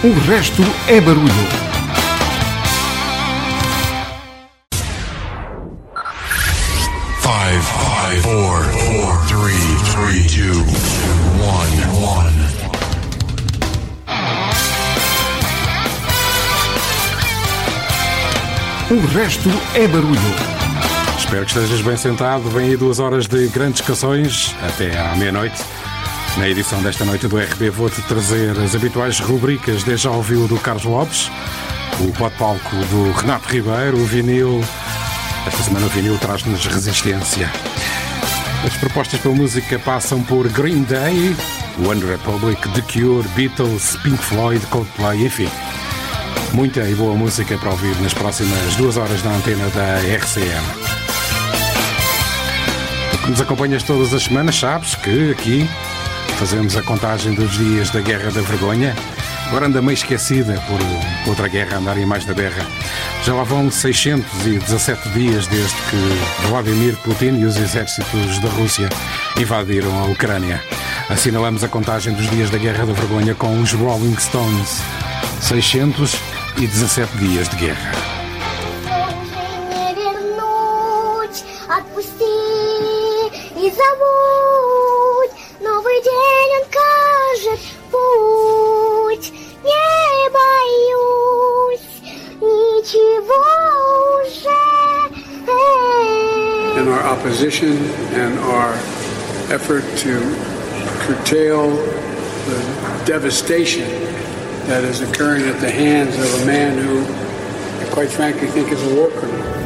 O resto é barulho. Five, five, four, four, three, three, two, one, one. O resto é barulho. Espero que estejas bem sentado. Vem aí duas horas de grandes canções até à meia-noite. Na edição desta noite do RB vou-te trazer as habituais rubricas já ouviu do Carlos Lopes, o pode-palco do Renato Ribeiro, o vinil. Esta semana o vinil traz-nos resistência. As propostas para música passam por Green Day, One Republic, The Cure, Beatles, Pink Floyd, Coldplay, enfim. Muita e boa música para ouvir nas próximas duas horas na antena da RCM. Nos acompanhas todas as semanas, sabes que aqui fazemos a contagem dos dias da Guerra da Vergonha. Agora anda meio esquecida por outra guerra andarem mais na berra. Já lá vão 617 dias desde que Vladimir Putin e os exércitos da Rússia invadiram a Ucrânia. Assinalamos a contagem dos dias da Guerra da Vergonha com os Rolling Stones. 617 dias de guerra. вернуть, отпусти и забудь. Opposition and our effort to curtail the devastation that is occurring at the hands of a man who, I quite frankly, think is a war criminal.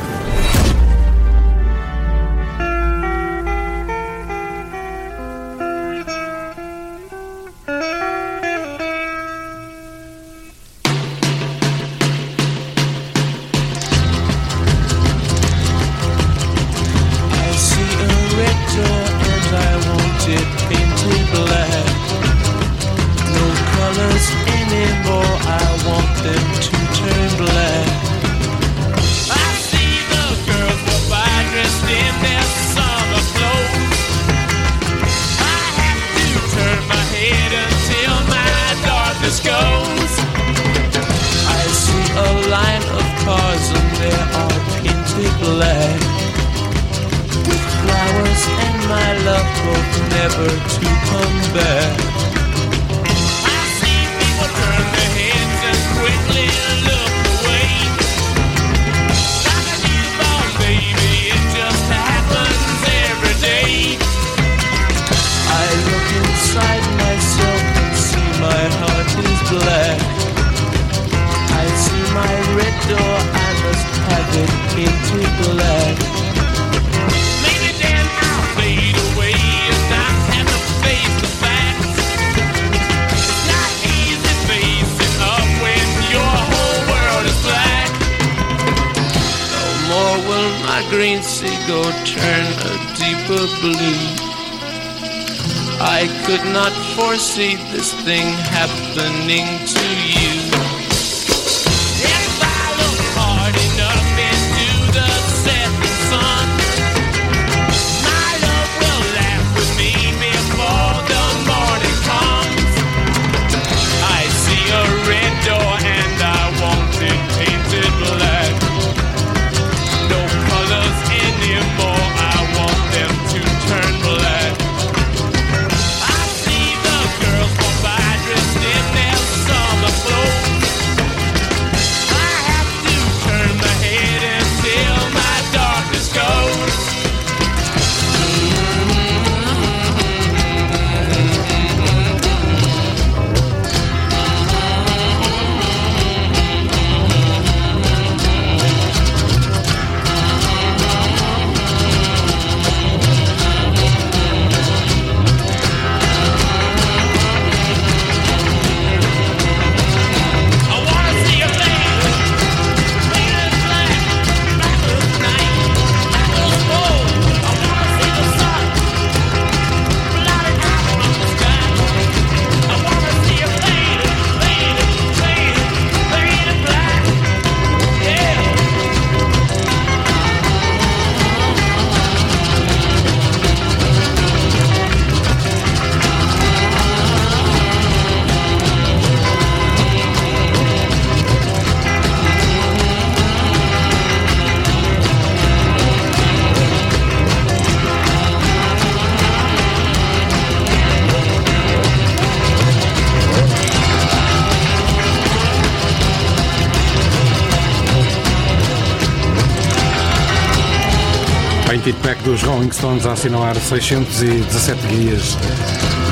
Rolling Stones a assinalar 617 dias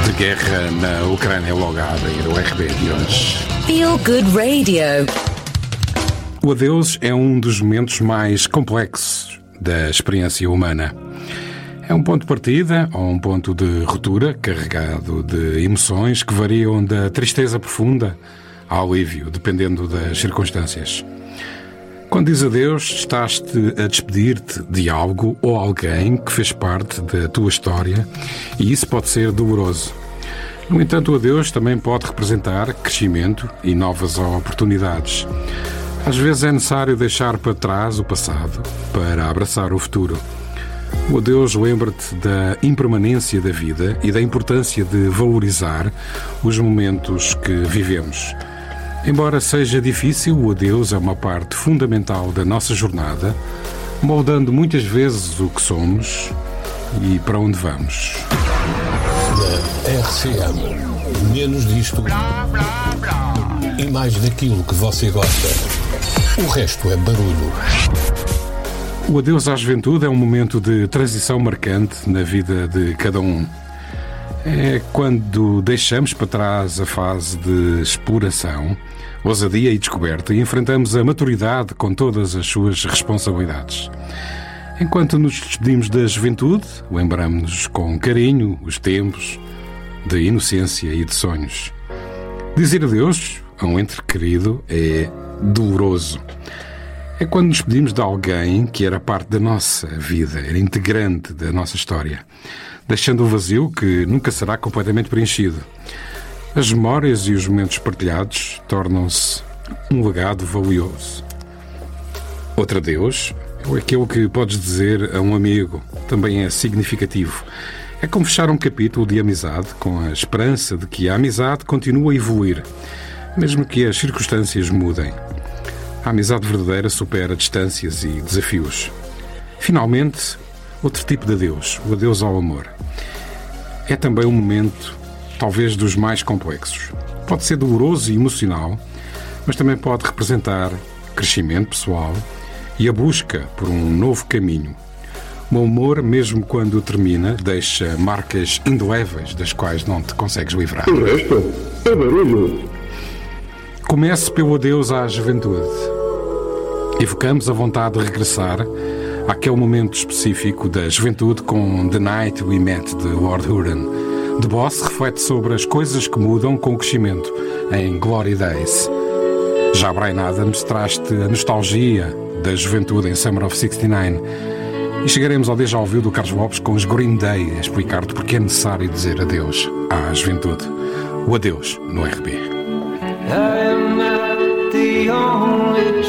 de guerra na Ucrânia logo a abrir o RB de hoje. Feel Good Radio. O adeus é um dos momentos mais complexos da experiência humana. É um ponto de partida ou um ponto de ruptura carregado de emoções que variam da tristeza profunda ao alívio, dependendo das circunstâncias. Quando diz adeus, estás-te a despedir-te de algo ou alguém que fez parte da tua história e isso pode ser doloroso. No entanto, o adeus também pode representar crescimento e novas oportunidades. Às vezes é necessário deixar para trás o passado para abraçar o futuro. O adeus lembra-te da impermanência da vida e da importância de valorizar os momentos que vivemos. Embora seja difícil, o adeus é uma parte fundamental da nossa jornada, moldando muitas vezes o que somos e para onde vamos. Na RCM, menos disto e mais daquilo que você gosta. O resto é barulho. O adeus à juventude é um momento de transição marcante na vida de cada um. É quando deixamos para trás a fase de exploração, ousadia e descoberta e enfrentamos a maturidade com todas as suas responsabilidades. Enquanto nos despedimos da juventude, lembramos-nos com carinho os tempos de inocência e de sonhos. Dizer adeus a um ente querido é doloroso. É quando nos despedimos de alguém que era parte da nossa vida, era integrante da nossa história deixando um vazio que nunca será completamente preenchido. As memórias e os momentos partilhados tornam-se um legado valioso. Outro adeus é aquele que podes dizer a um amigo, também é significativo. É como fechar um capítulo de amizade com a esperança de que a amizade continue a evoluir, mesmo que as circunstâncias mudem. A amizade verdadeira supera distâncias e desafios. Finalmente, outro tipo de adeus, o adeus ao amor. É também um momento, talvez dos mais complexos. Pode ser doloroso e emocional, mas também pode representar crescimento pessoal e a busca por um novo caminho. O amor, mesmo quando termina, deixa marcas indeléveis das quais não te consegues livrar. O resto é barulho. Comece pelo adeus à juventude. Evocamos a vontade de regressar àquele momento específico da juventude com The Night We Met de Lord Huron. The Boss reflete sobre as coisas que mudam com o crescimento em Glory Days. Já Brian Adams traz-te a nostalgia da juventude em Summer of 69. E chegaremos ao déjà vu do Carlos Lopes com os Green Day a explicar-te porque é necessário dizer adeus à juventude. O adeus no RB. I am not the only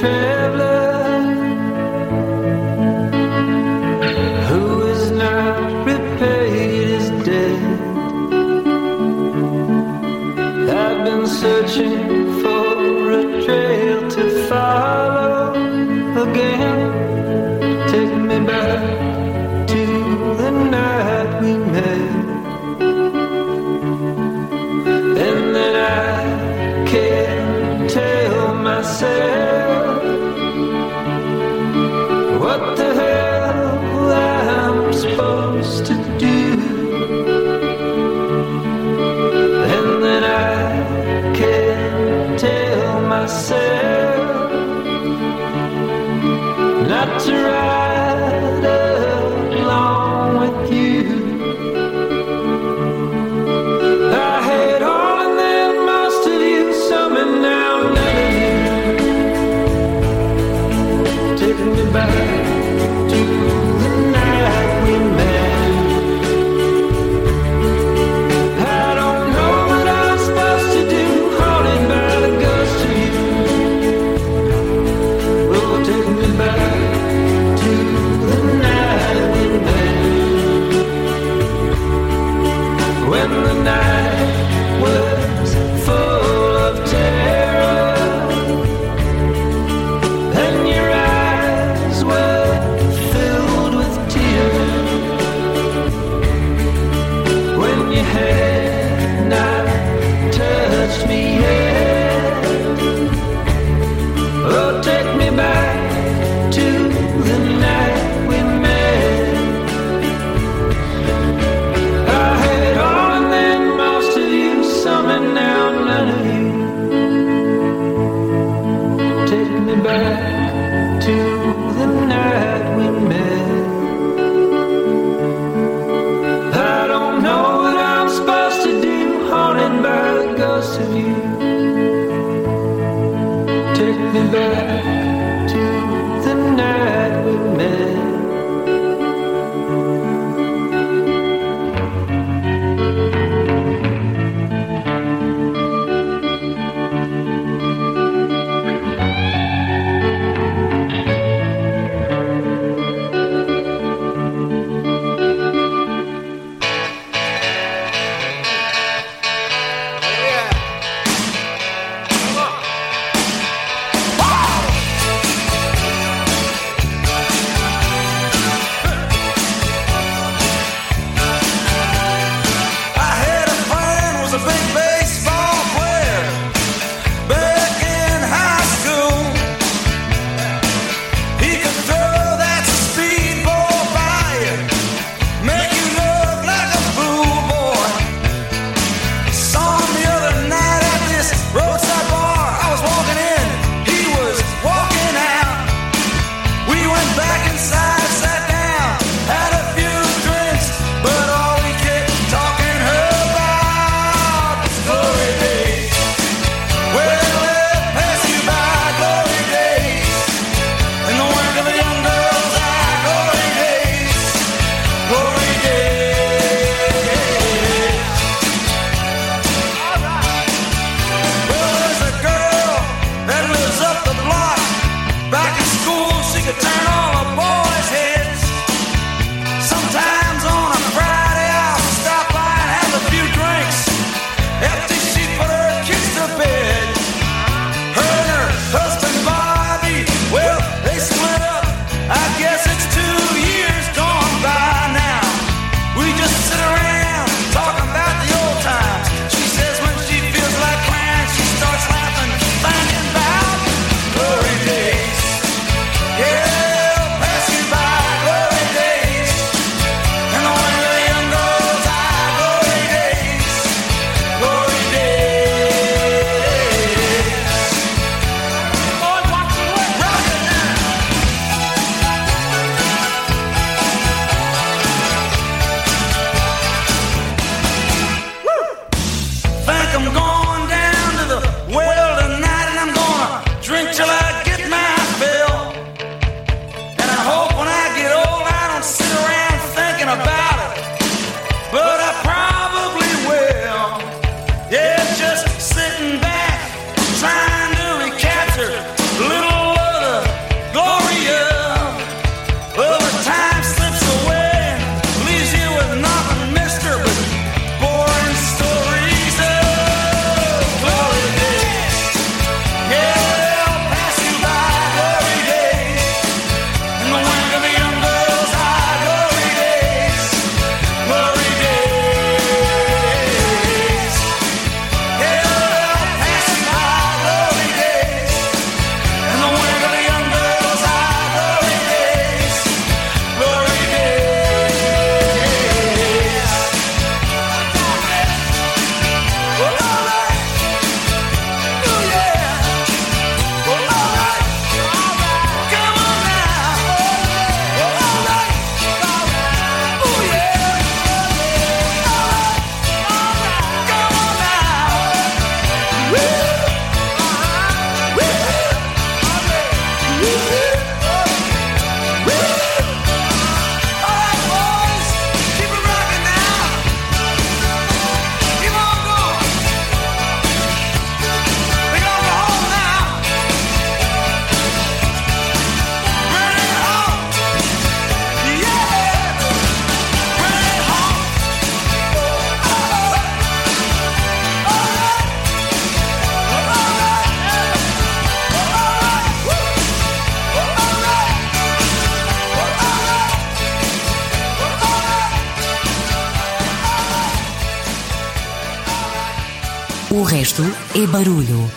resto é barulho.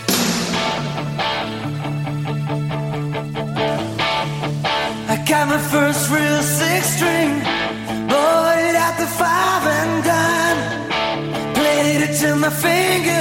I got my first real six string, it at the five and dime. Played it till my fingers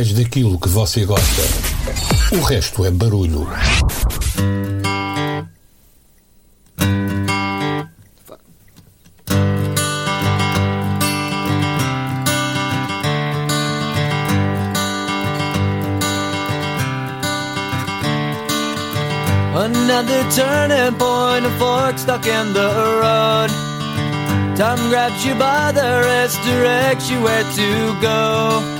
mais daquilo que você gosta. O resto é barulho. Another turning point, a fork stuck in the road. Time grabs you by the wrist, directs you where to go.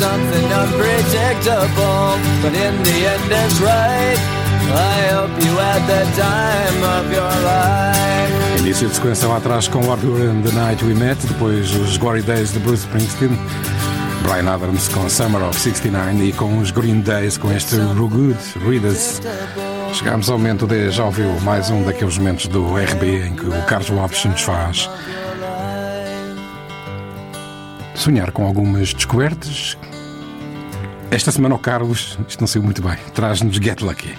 Unpredictable, but in the end it's right. I hope you had the time of your life. Início de sequência lá atrás com What Were in the Night We Met, depois os Glory Days de Bruce Springsteen, Brian Adams com Summer of 69 e com os Green Days com este Real Good Readers. Chegámos ao momento de já ouviu mais um daqueles momentos do RB em que o Carlos Lopes nos faz sonhar com algumas descobertas. Esta semana o Carlos, isto não saiu muito bem, traz-nos Get Lucky.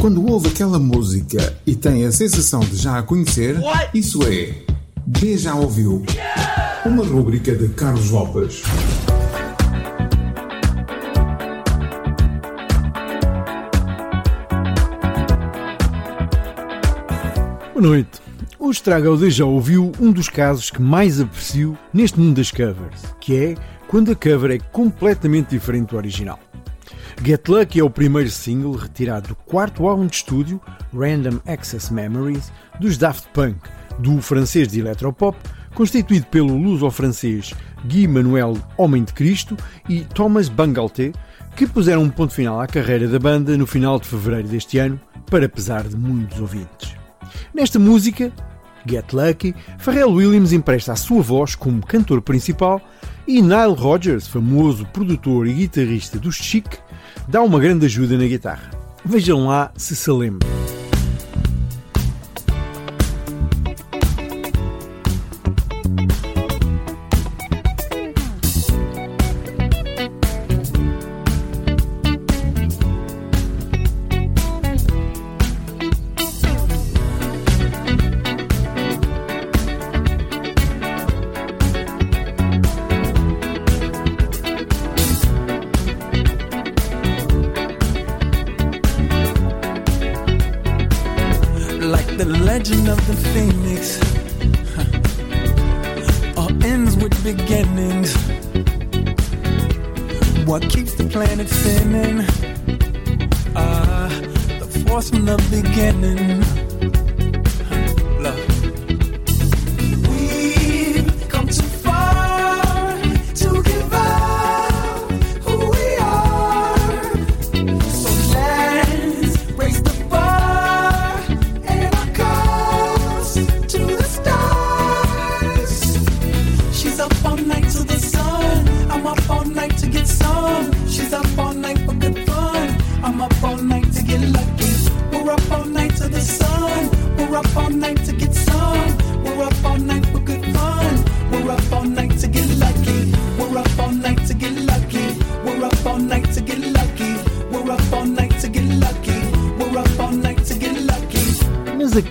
Quando ouve aquela música e tem a sensação de já a conhecer, isso é B já ouviu. Uma rúbrica de Carlos Lopes. Boa noite. Hoje trago ao Deja Ouviu um dos casos que mais aprecio neste mundo das covers, que é quando a cover é completamente diferente do original. Get Lucky é o primeiro single retirado do quarto álbum de estúdio, Random Access Memories, dos Daft Punk, do francês de electropop, constituído pelo luso-francês Guy Manuel Homem de Cristo e Thomas Bangalter, que puseram um ponto final à carreira da banda no final de fevereiro deste ano, para pesar de muitos ouvintes. Nesta música, Get Lucky, Pharrell Williams empresta a sua voz como cantor principal e Nile Rodgers, famoso produtor e guitarrista do Chic, dá uma grande ajuda na guitarra. Vejam lá se se lembram.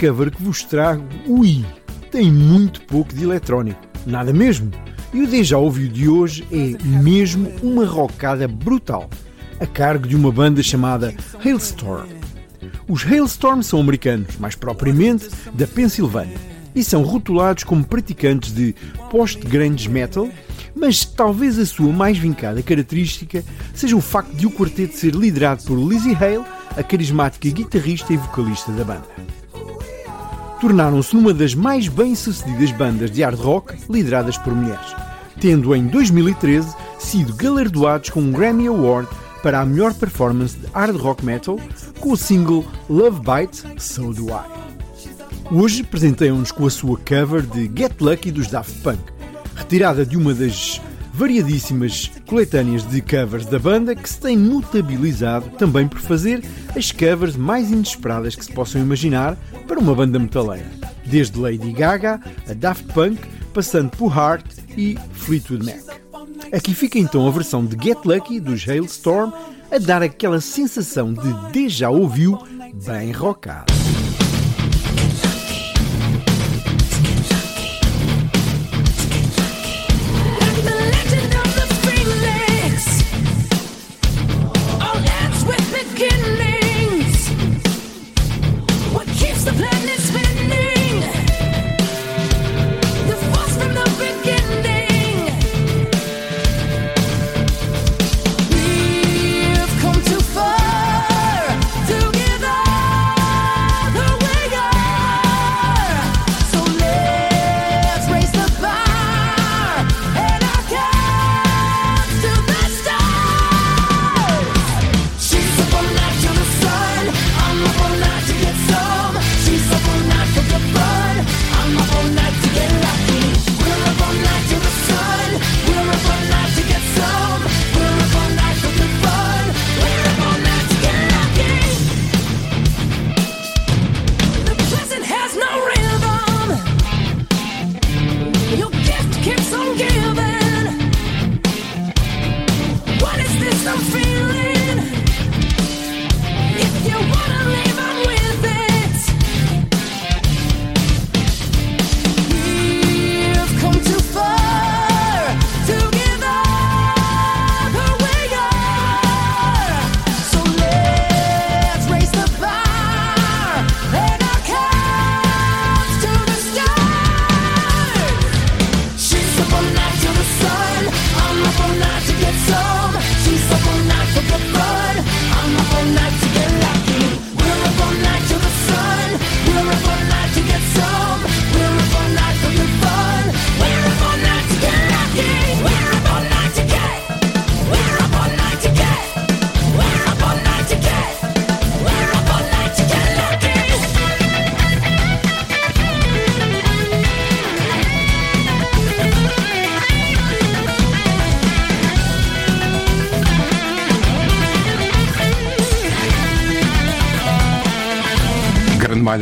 Cover que vos trago, ui, tem muito pouco de eletrónico. Nada mesmo. E o Deja Ouviu de hoje é mesmo uma rocada brutal, a cargo de uma banda chamada Hailstorm. Os Hailstorm são americanos, mais propriamente da Pensilvânia, e são rotulados como praticantes de post-grunge metal, mas talvez a sua mais vincada característica seja o facto de o quarteto ser liderado por Lizzie Hale, a carismática guitarrista e vocalista da banda tornaram-se numa das mais bem-sucedidas bandas de hard rock lideradas por mulheres, tendo em 2013 sido galardoados com um Grammy Award para a melhor performance de hard rock metal com o single Love Bite, So Do I. Hoje presenteiam-nos com a sua cover de Get Lucky dos Daft Punk, retirada de uma das variadíssimas coletâneas de covers da banda que se tem notabilizado também por fazer as covers mais inesperadas que se possam imaginar para uma banda metaleira, desde Lady Gaga a Daft Punk, passando por Heart e Fleetwood Mac. Aqui fica então a versão de Get Lucky dos Hailstorm a dar aquela sensação de déjà ouviu bem rockado.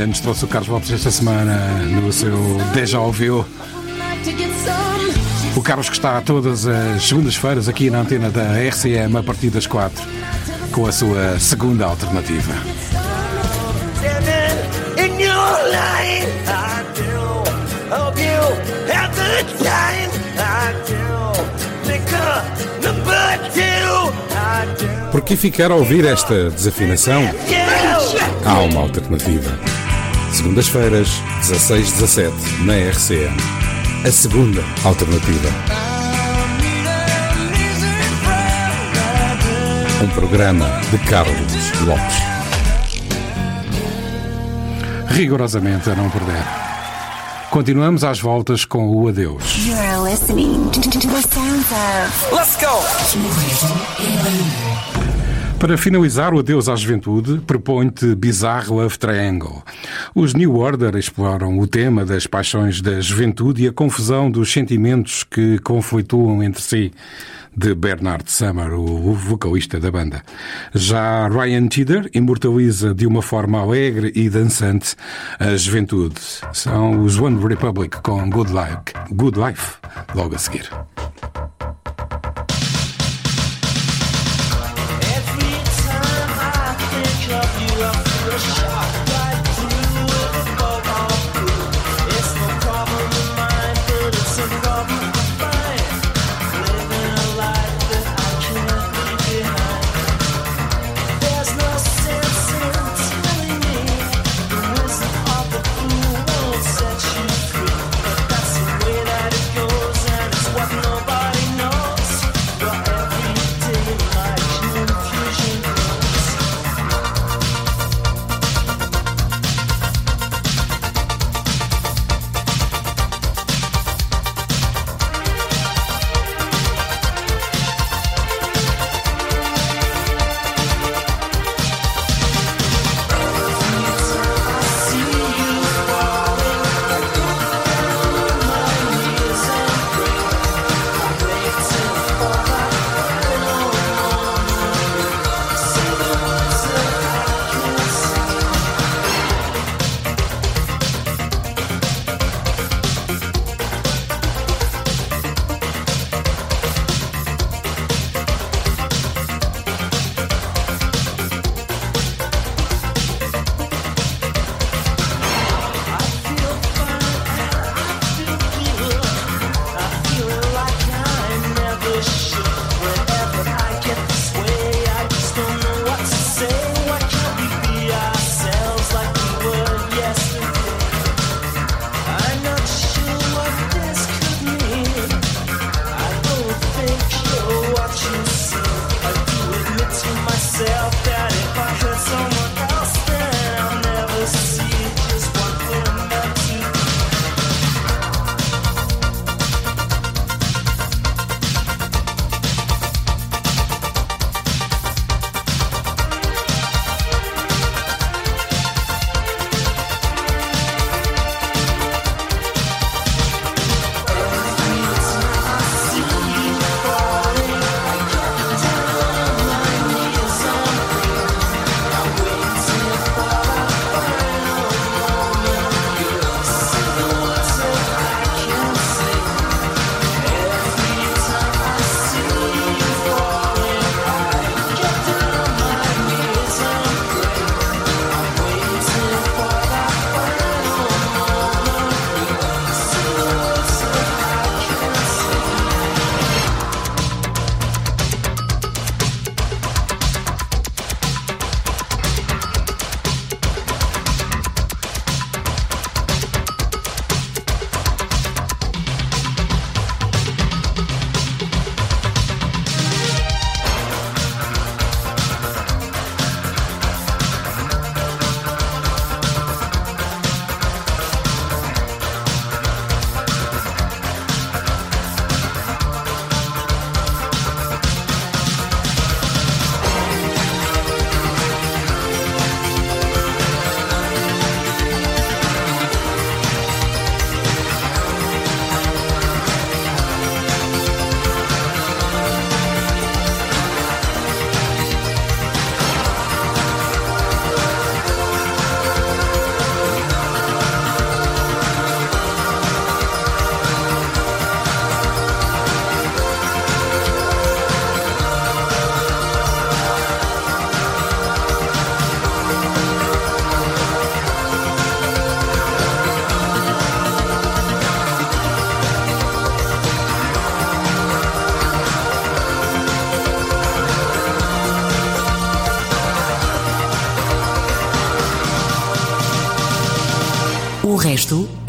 Malha nos trouxe o Carlos Lopes esta semana no seu Deja Ouviu. O Carlos que está todas as segundas-feiras aqui na antena da RCM a partir das 4 com a sua segunda alternativa. Por que ficar a ouvir esta desafinação? Há uma alternativa. Segundas-feiras, 16-17, na RCM. A segunda alternativa. Um programa de Carlos Lopes. Rigorosamente a não perder. Continuamos às voltas com o adeus. You're listening to, to the sounds of. Let's go. Para finalizar o adeus à juventude, propõe-te Bizarre Love Triangle. Os New Order exploram o tema das paixões da juventude e a confusão dos sentimentos que conflituam entre si, de Bernard Summer, o vocalista da banda. Já Ryan Tedder imortaliza de uma forma alegre e dançante a juventude. São os One Republic com Good Life, Good Life logo a seguir.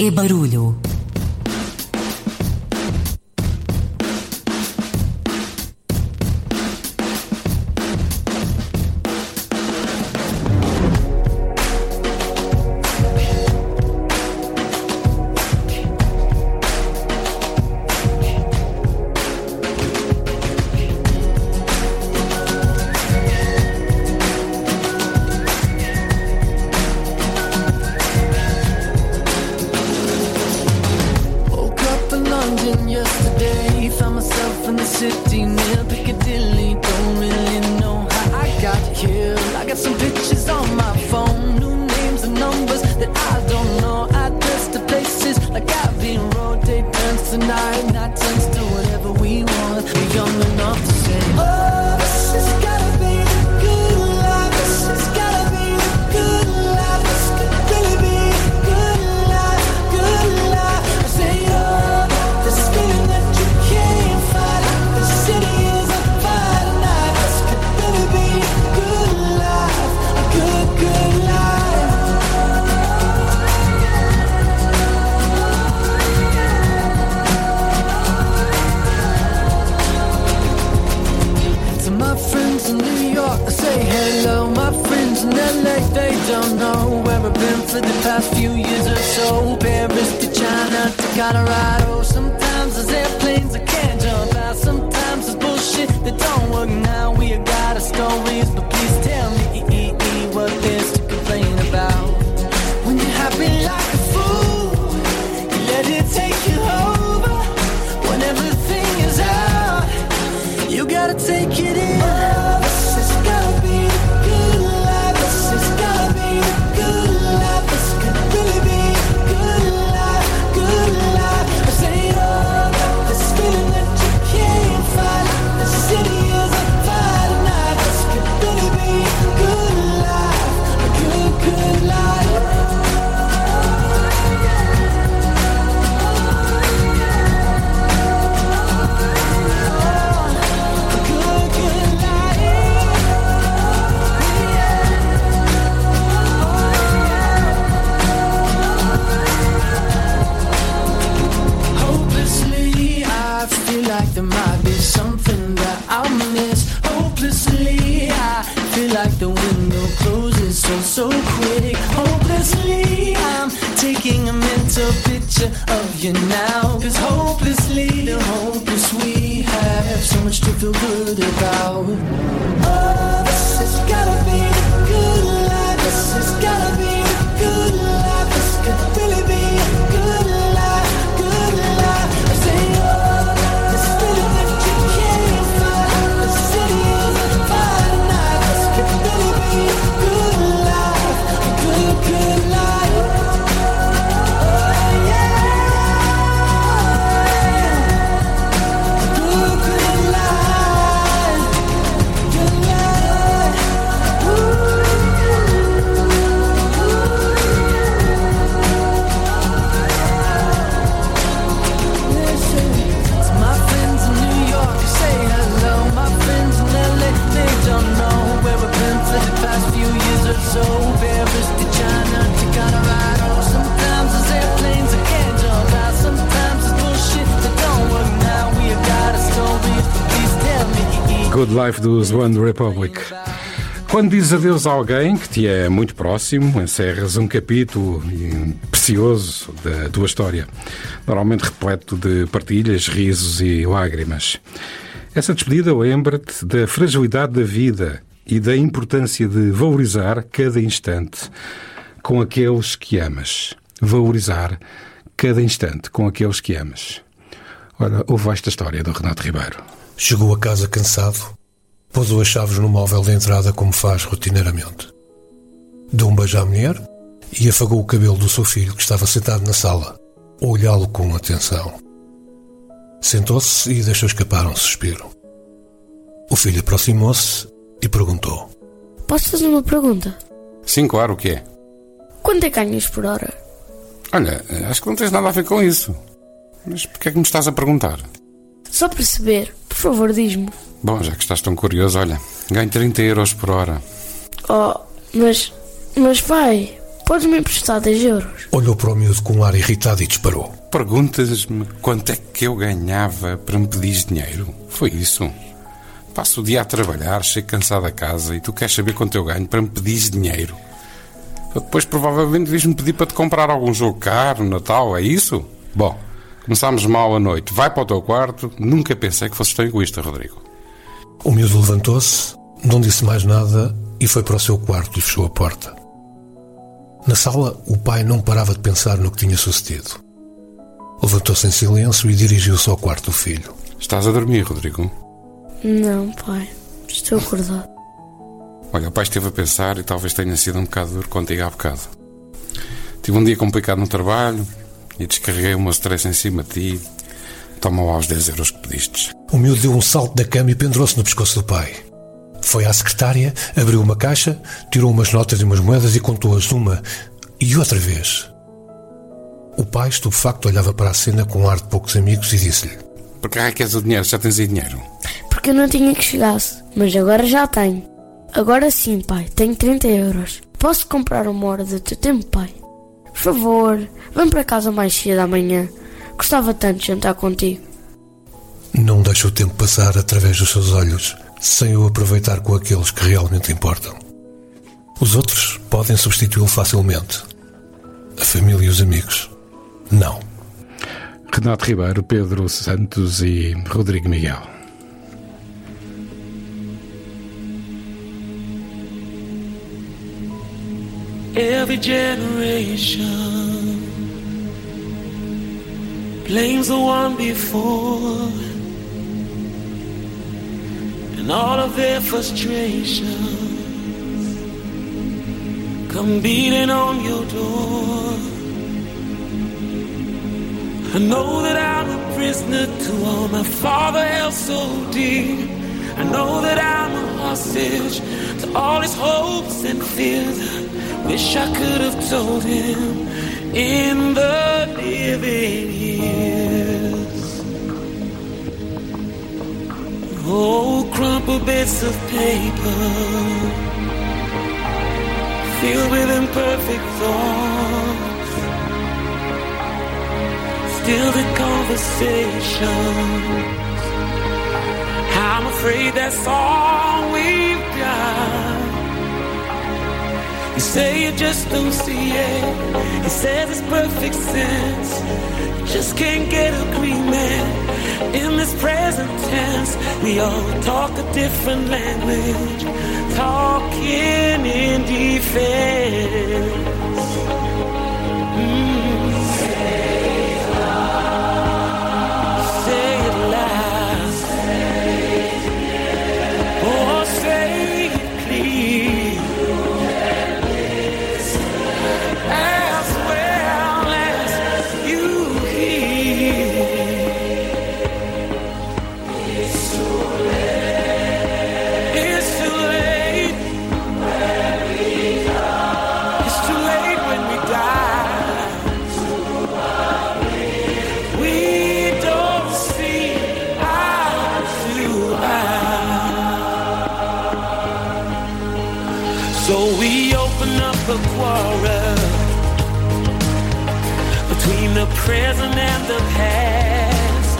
e barulho. One Republic. Quando dizes adeus a alguém que te é muito próximo, encerras um capítulo precioso da tua história, normalmente repleto de partilhas, risos e lágrimas. Essa despedida lembra-te da fragilidade da vida e da importância de valorizar cada instante com aqueles que amas. Valorizar cada instante com aqueles que amas. Ora, ouve esta história do Renato Ribeiro. Chegou a casa cansado pôs as chaves no móvel de entrada como faz rotineiramente. Deu um beijo à mulher e afagou o cabelo do seu filho que estava sentado na sala, a olhá-lo com atenção. Sentou-se e deixou escapar um suspiro. O filho aproximou-se e perguntou: Posso fazer uma pergunta? Sim, claro, o que é? Quanto é que ganhas por hora? Olha, acho que não tens nada a ver com isso. Mas porquê é que me estás a perguntar? Só perceber, por favor, diz-me. Bom, já que estás tão curioso, olha, ganho 30 euros por hora. Oh, mas. Mas pai, podes me emprestar 10 euros? Olhou para o miúdo com um ar irritado e disparou. Perguntas-me quanto é que eu ganhava para me pedir dinheiro? Foi isso? Passo o dia a trabalhar, chego cansado a casa e tu queres saber quanto eu ganho para me pedir dinheiro? Depois provavelmente devias-me pedir para te comprar algum jogo caro, Natal, é isso? Bom, começámos mal a noite. Vai para o teu quarto. Nunca pensei que fosses tão egoísta, Rodrigo. O miúdo levantou-se, não disse mais nada e foi para o seu quarto e fechou a porta. Na sala, o pai não parava de pensar no que tinha sucedido. Levantou-se em silêncio e dirigiu-se ao quarto do filho. Estás a dormir, Rodrigo? Não, pai. Estou acordado. Olha, o pai esteve a pensar e talvez tenha sido um bocado duro contigo há bocado. Tive um dia complicado no trabalho e descarreguei o meu stress em cima de ti. Toma lá os 10 euros que pediste. O miúdo deu um salto da cama e pendurou-se no pescoço do pai. Foi à secretária, abriu uma caixa, tirou umas notas e umas moedas e contou-as uma e outra vez. O pai, estupefacto, olhava para a cena com um ar de poucos amigos e disse-lhe: Por que é que és o dinheiro? Já tens aí dinheiro? Porque eu não tinha que chegasse, mas agora já tenho. Agora sim, pai, tenho 30 euros. Posso comprar uma hora do teu tempo, pai? Por favor, vem para casa mais cedo amanhã. Gostava tanto de jantar contigo. Não deixa o tempo passar através dos seus olhos, sem o aproveitar com aqueles que realmente importam. Os outros podem substituí-lo facilmente. A família e os amigos. Não. Renato Ribeiro, Pedro Santos e Rodrigo Miguel. Every generation blames the one before, and all of their frustrations come beating on your door. I know that I'm a prisoner to all my father held so dear. I know that I'm a hostage to all his hopes and fears. I wish I could have told him in the living years. Oh, crumpled bits of paper filled with imperfect thoughts. Still the conversations. I'm afraid that's all we've got. You say you just don't see it. He says it's perfect sense. Just can't get agreement in this present tense. We all talk a different language, talking in defense. Mm. Quarrel between the present and the past.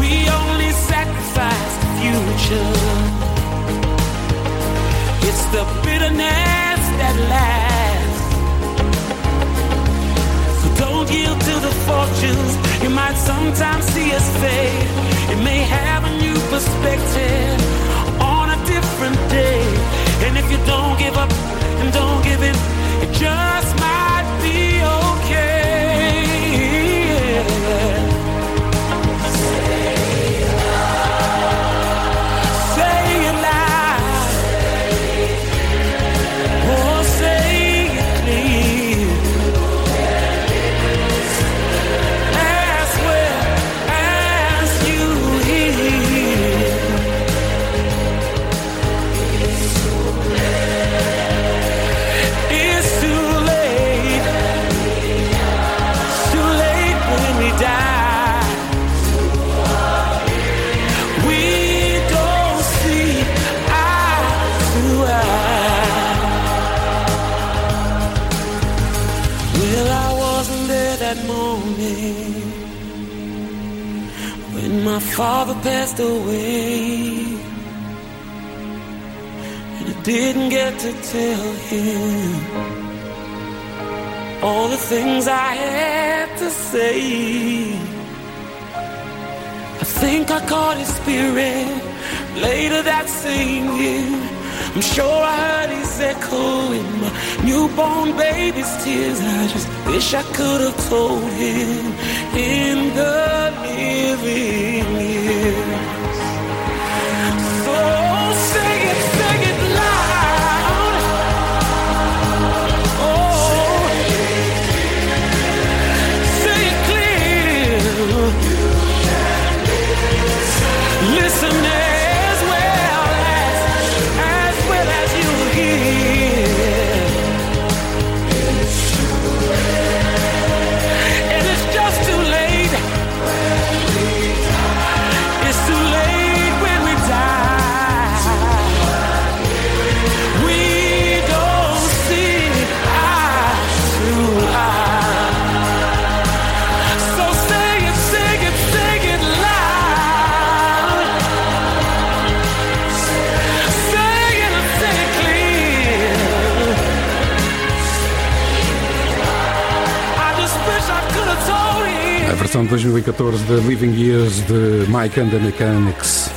We only sacrifice the future. It's the bitterness that lasts. So don't yield to the fortunes. You might sometimes see us fade. It may have a new perspective on a different day. And if you don't give up and don't give in, it just might father passed away, and I didn't get to tell him all the things I had to say. I think I caught his spirit later that same year. I'm sure I heard his echo in my newborn baby's tears. I just wish I could have told him in the living here. versão de 2014 de Living Years de Mike and the Mechanics.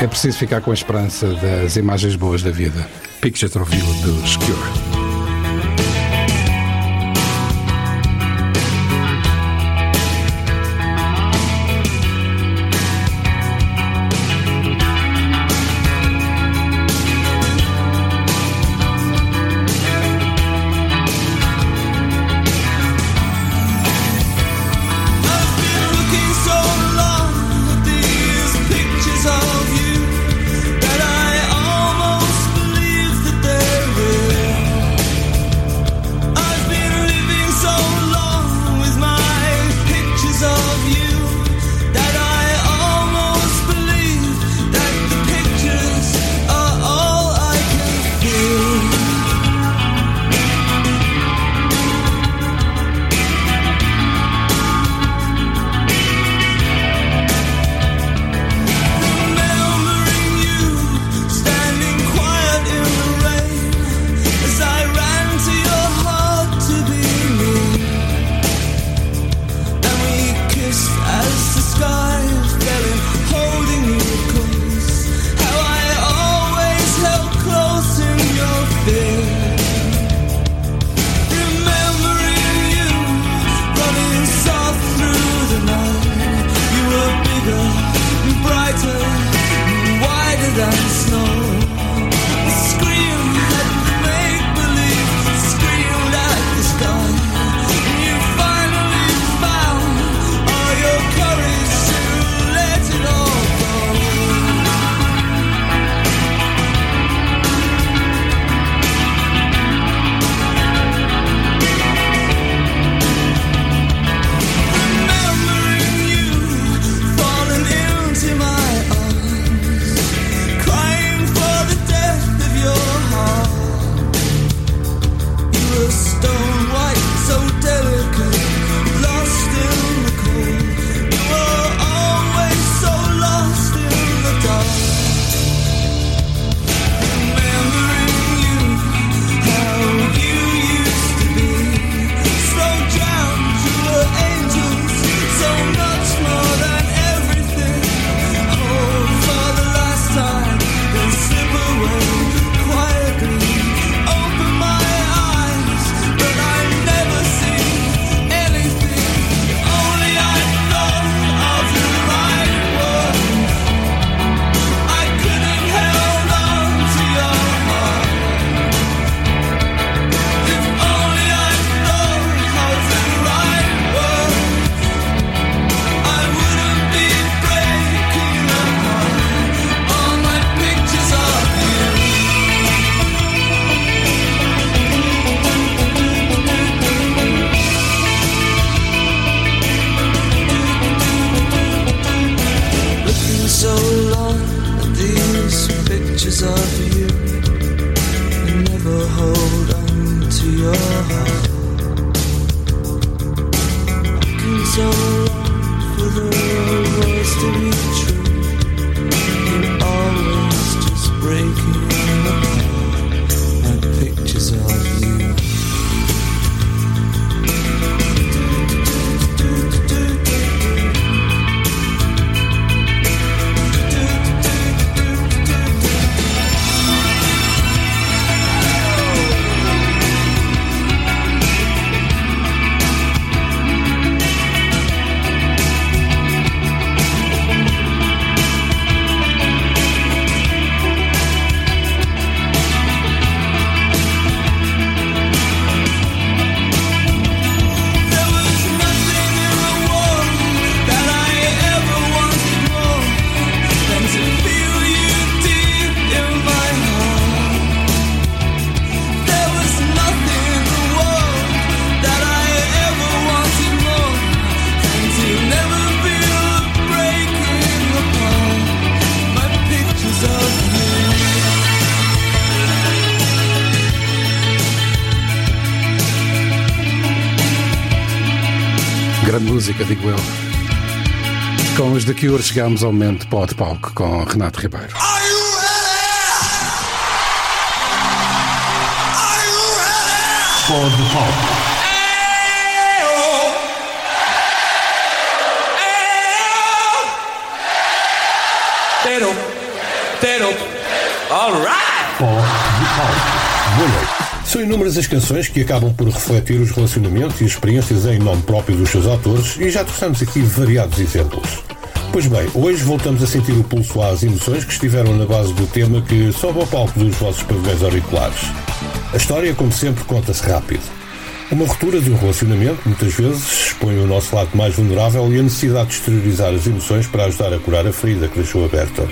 É preciso ficar com a esperança das imagens boas da vida. Picture of You dos Cure. Música, digo eu. Com os The Cure chegamos ao momento pó de palco com Renato Ribeiro. Pó de palco. Tero, Tero, alright! Pó de palco. Boa noite. São inúmeras as canções que acabam por refletir os relacionamentos e experiências em nome próprio dos seus autores e já trouxemos aqui variados exemplos. Pois bem, hoje voltamos a sentir o pulso às emoções que estiveram na base do tema que sobe ao palco dos vossos pavilhões auriculares. A história, como sempre, conta-se rápido. Uma ruptura de um relacionamento, muitas vezes, expõe o nosso lado mais vulnerável e a necessidade de exteriorizar as emoções para ajudar a curar a ferida que deixou aberta.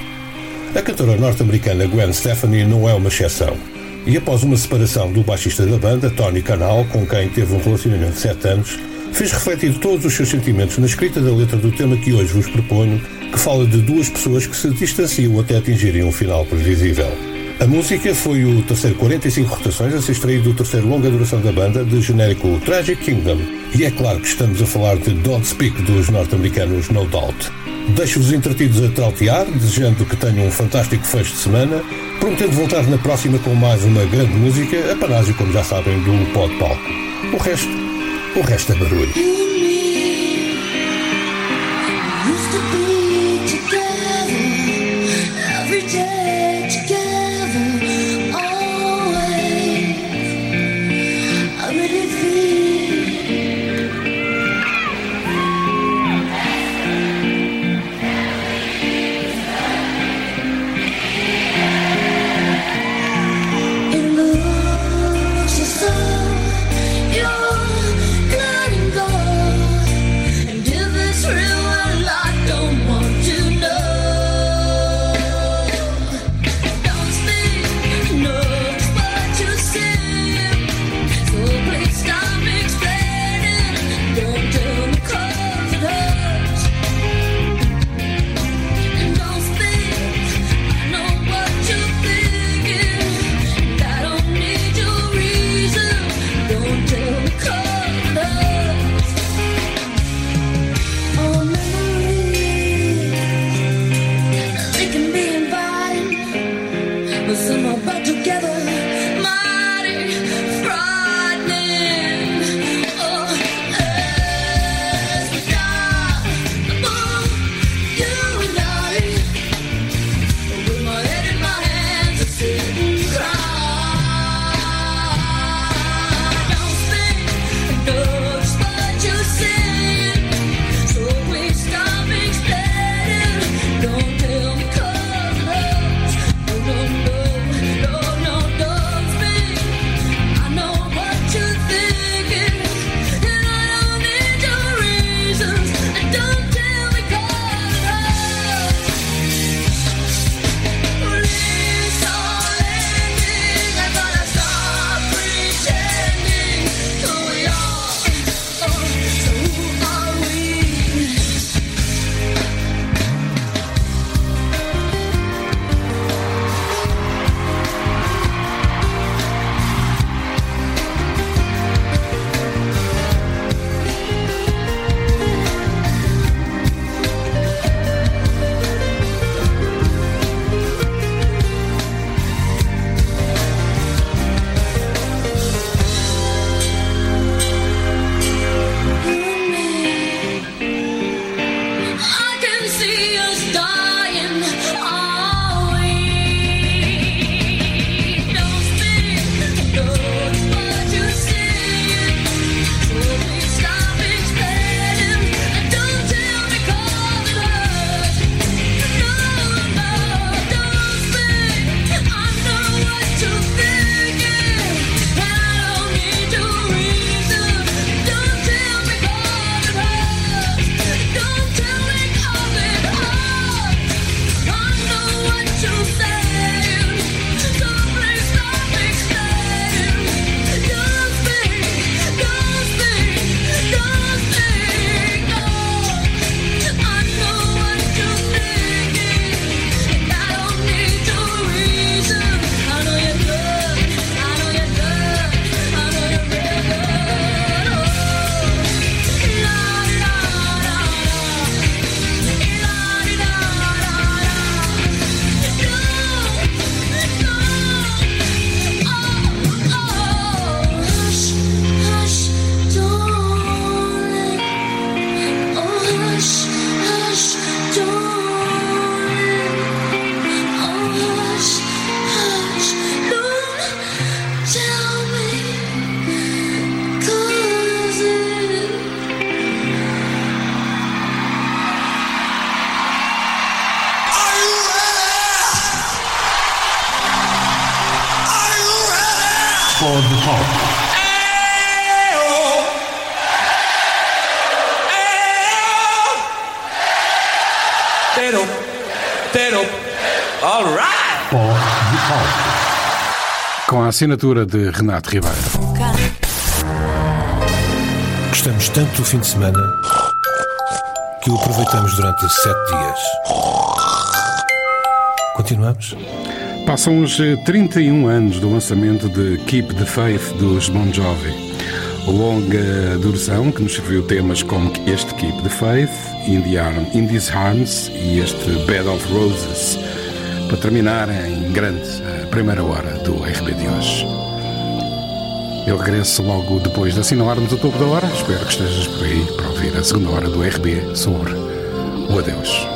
A cantora norte-americana Gwen Stefani não é uma exceção. E após uma separação do baixista da banda, Tony Canal, com quem teve um relacionamento de 7 anos, fez refletir todos os seus sentimentos na escrita da letra do tema que hoje vos proponho, que fala de duas pessoas que se distanciam até atingirem um final previsível. A música foi o terceiro 45 rotações a ser extraído do terceiro longa duração da banda, de genérico Tragic Kingdom. E é claro que estamos a falar de Don't Speak dos norte-americanos No Doubt. Deixo-vos entretidos a trautear, desejando que tenham um fantástico fecho de semana, prometendo voltar na próxima com mais uma grande música, a panágio, como já sabem, do Pod Palco. O resto, o resto é barulho. assinatura de Renato Ribeiro. Gostamos tanto do fim de semana que o aproveitamos durante sete dias. Continuamos? Passam os eh, 31 anos do lançamento de Keep the Faith dos Bon Jovi. Longa duração que nos serviu temas como este Keep the Faith, In, the Arm, In These Arms e este Bed of Roses. Para terminar em grande eh, a primeira hora do RB de hoje. Eu regresso logo depois de assinalarmos o topo da hora. Espero que estejas por aí para ouvir a segunda hora do RB sobre o Adeus.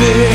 living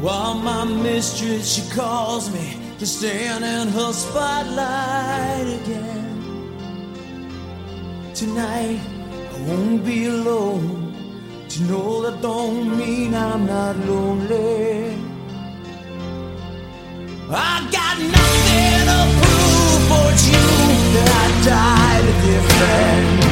While my mistress, she calls me to stand in her spotlight again. Tonight, I won't be alone. To know that don't mean I'm not lonely. I got nothing to prove for you that I died a different.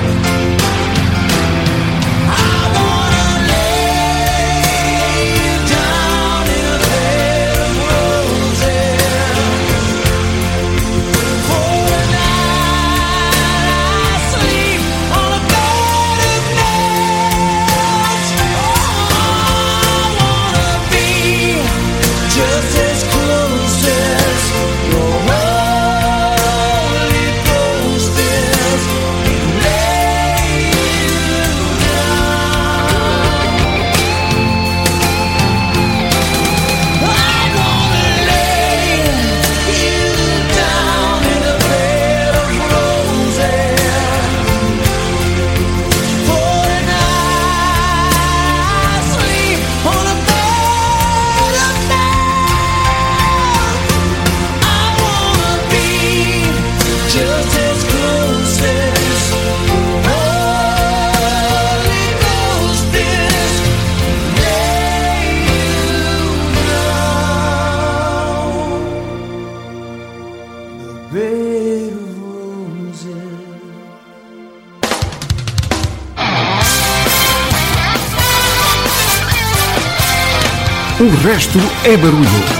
resto é barulho.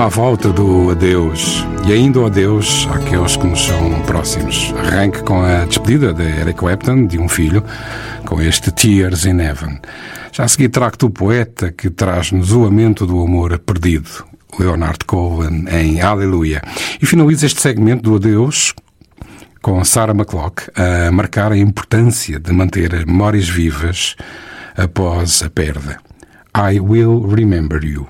à volta do adeus e ainda o adeus àqueles que nos são próximos. Arranque com a despedida de Eric Clapton de um filho, com este Tears in Heaven. Já a seguir tracto o poeta que traz-nos o lamento do amor perdido, Leonard Cohen, em Aleluia. E finaliza este segmento do adeus com Sarah McClock a marcar a importância de manter memórias vivas após a perda. I will remember you.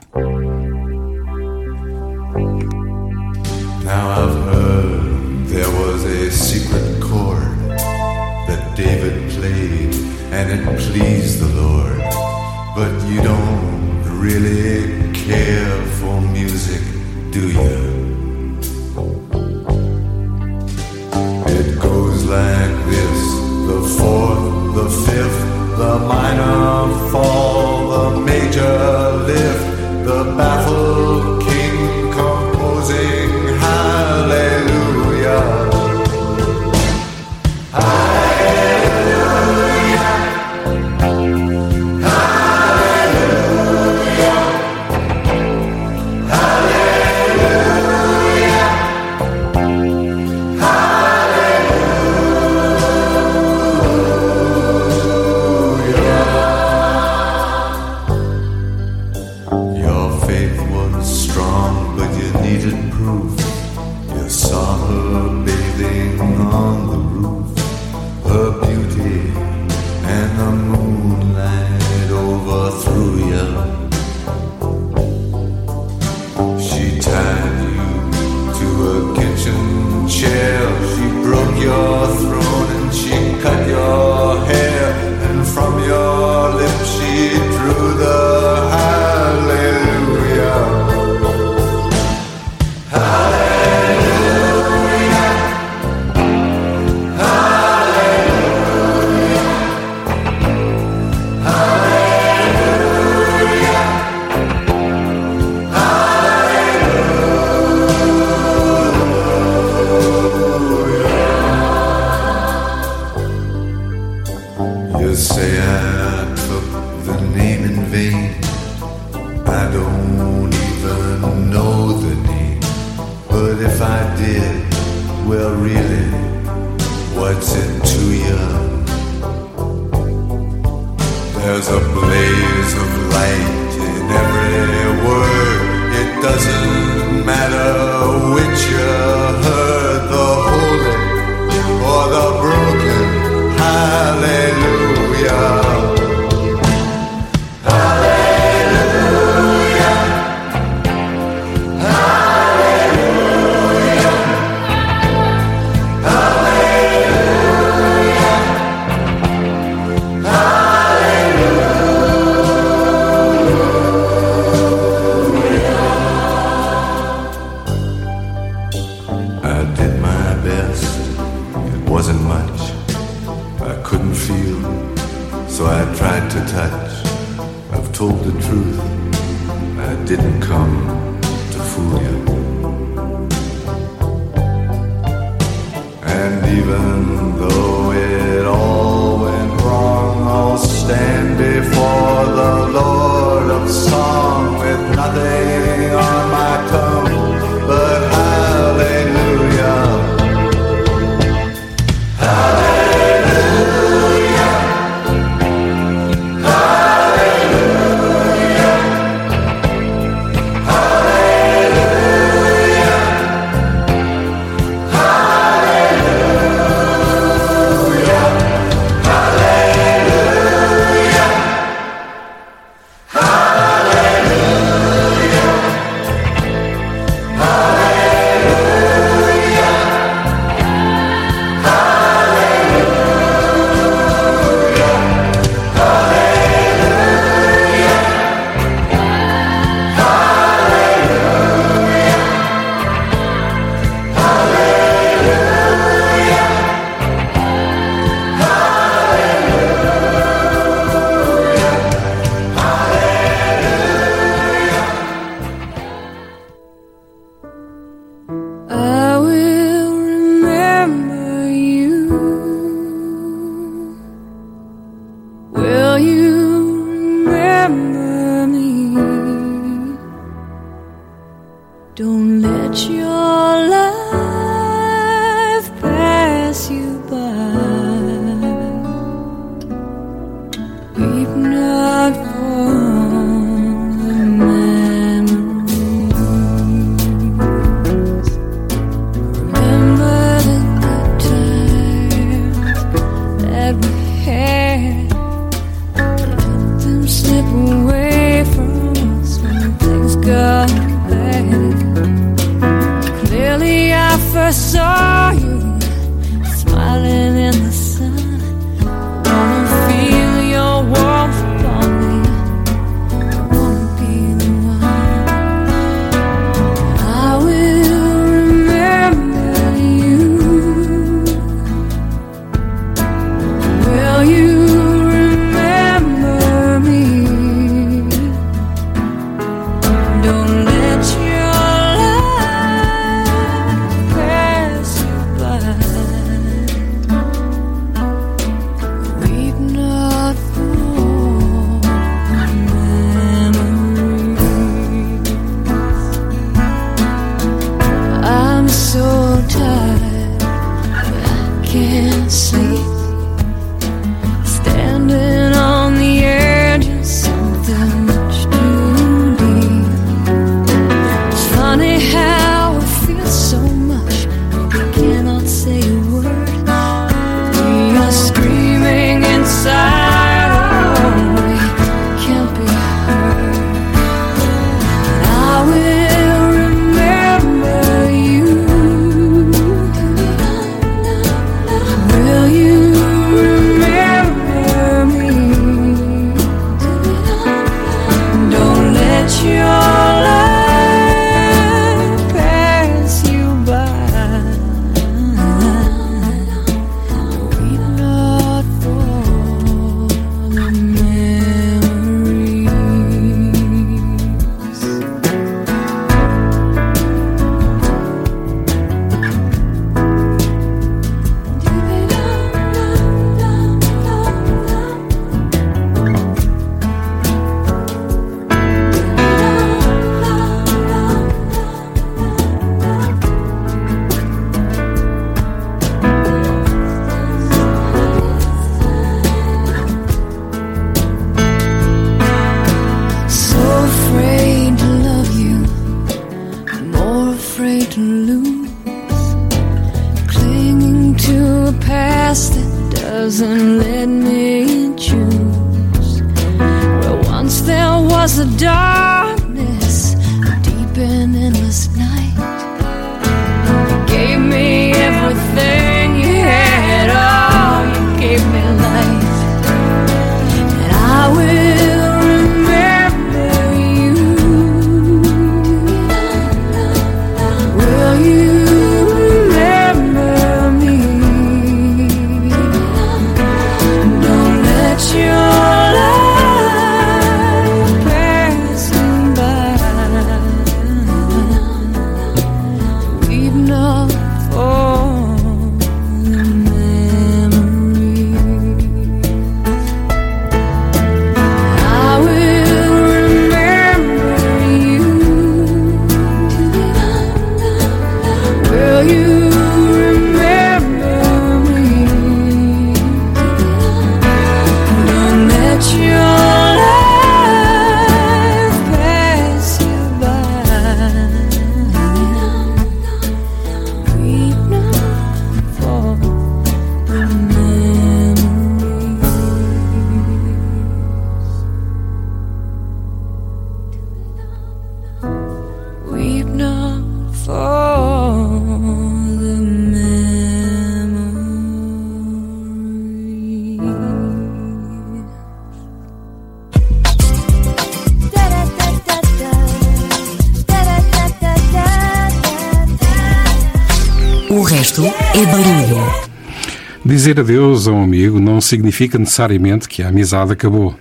Dizer adeus a um amigo não significa necessariamente que a amizade acabou.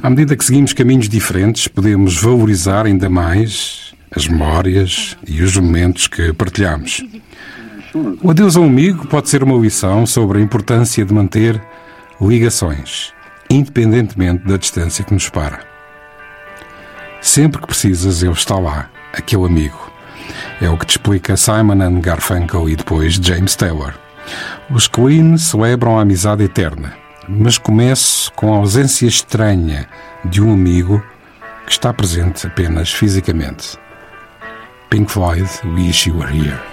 À medida que seguimos caminhos diferentes, podemos valorizar ainda mais as memórias e os momentos que partilhamos. O adeus a um amigo pode ser uma lição sobre a importância de manter ligações, independentemente da distância que nos separa. Sempre que precisas, ele está lá, aquele amigo. É o que te explica Simon and Garfunkel e depois James Taylor. Os Queen celebram a amizade eterna, mas começo com a ausência estranha de um amigo que está presente apenas fisicamente. Pink Floyd, Wish You Were Here.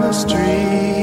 the street.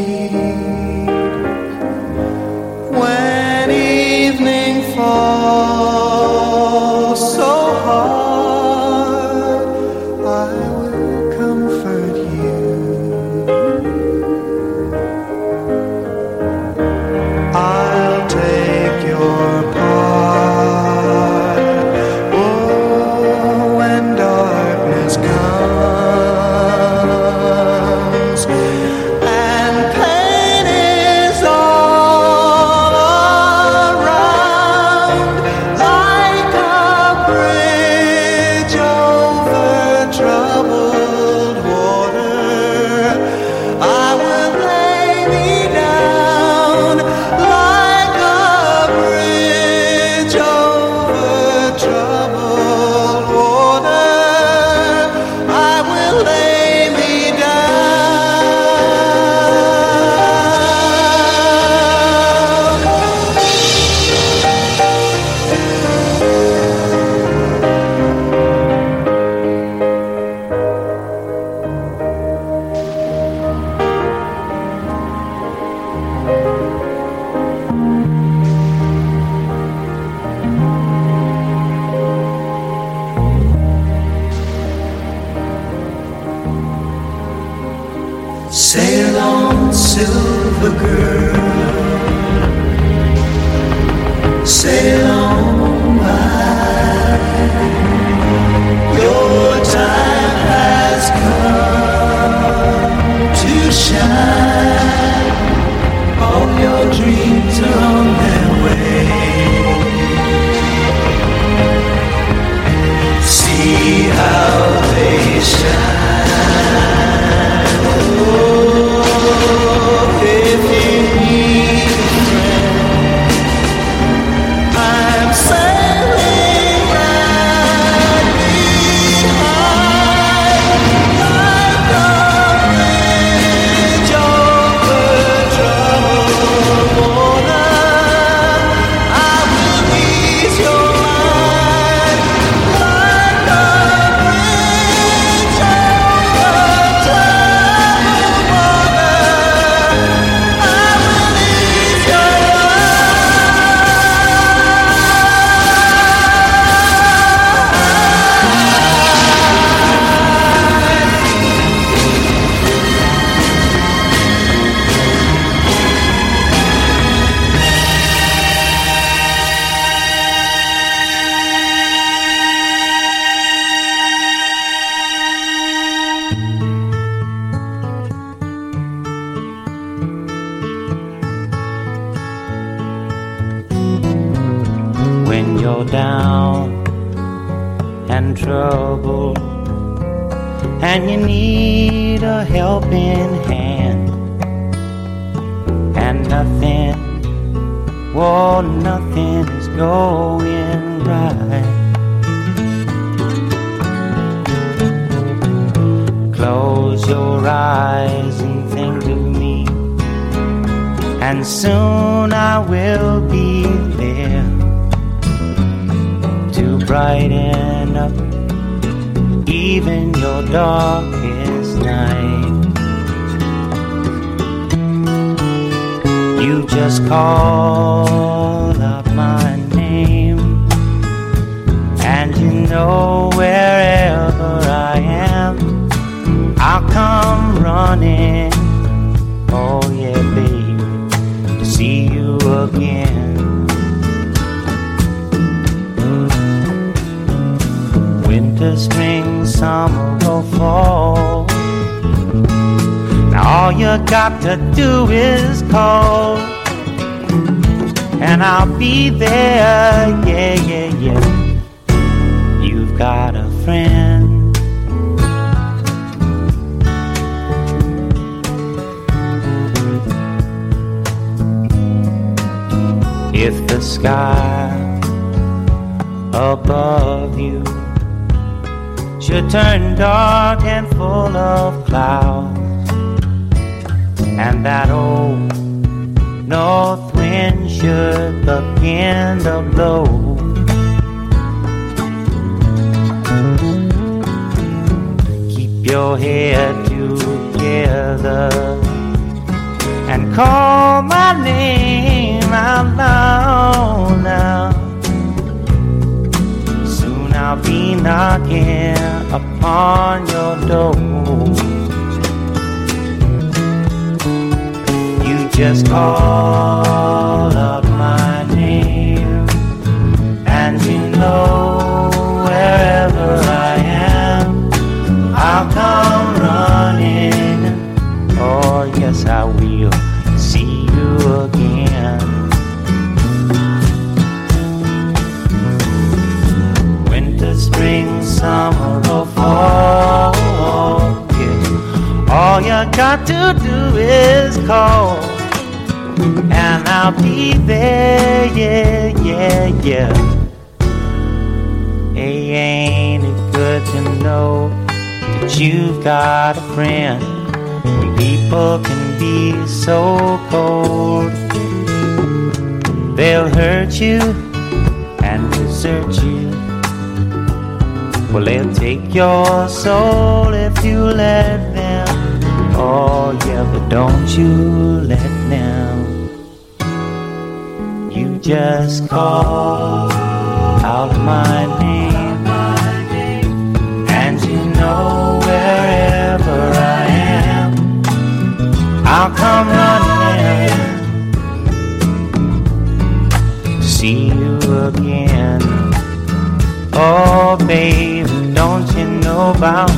Just call up my name. And you know wherever I am, I'll come running. Oh yeah, baby, to see you again. Winter, spring, summer, or fall. Now all you got to do is call and I'll be there. Yeah, yeah, yeah. You've got a friend. If the sky above you should turn dark and full of clouds, and that old north wind should the to blow. Keep your head together and call my name out loud now. Soon I'll be knocking upon your door. just call. Know wherever I am, I'll come running. Oh, yes, I will see you again. Winter, spring, summer, or fall. Yeah. All you got to do is call, and I'll be there. Yeah, yeah, yeah. You've got a friend when people can be so cold? They'll hurt you and desert you. Well, they'll take your soul if you let them. Oh, yeah, but don't you let them. You just call out my name, come running see you again. Oh, baby, don't you know about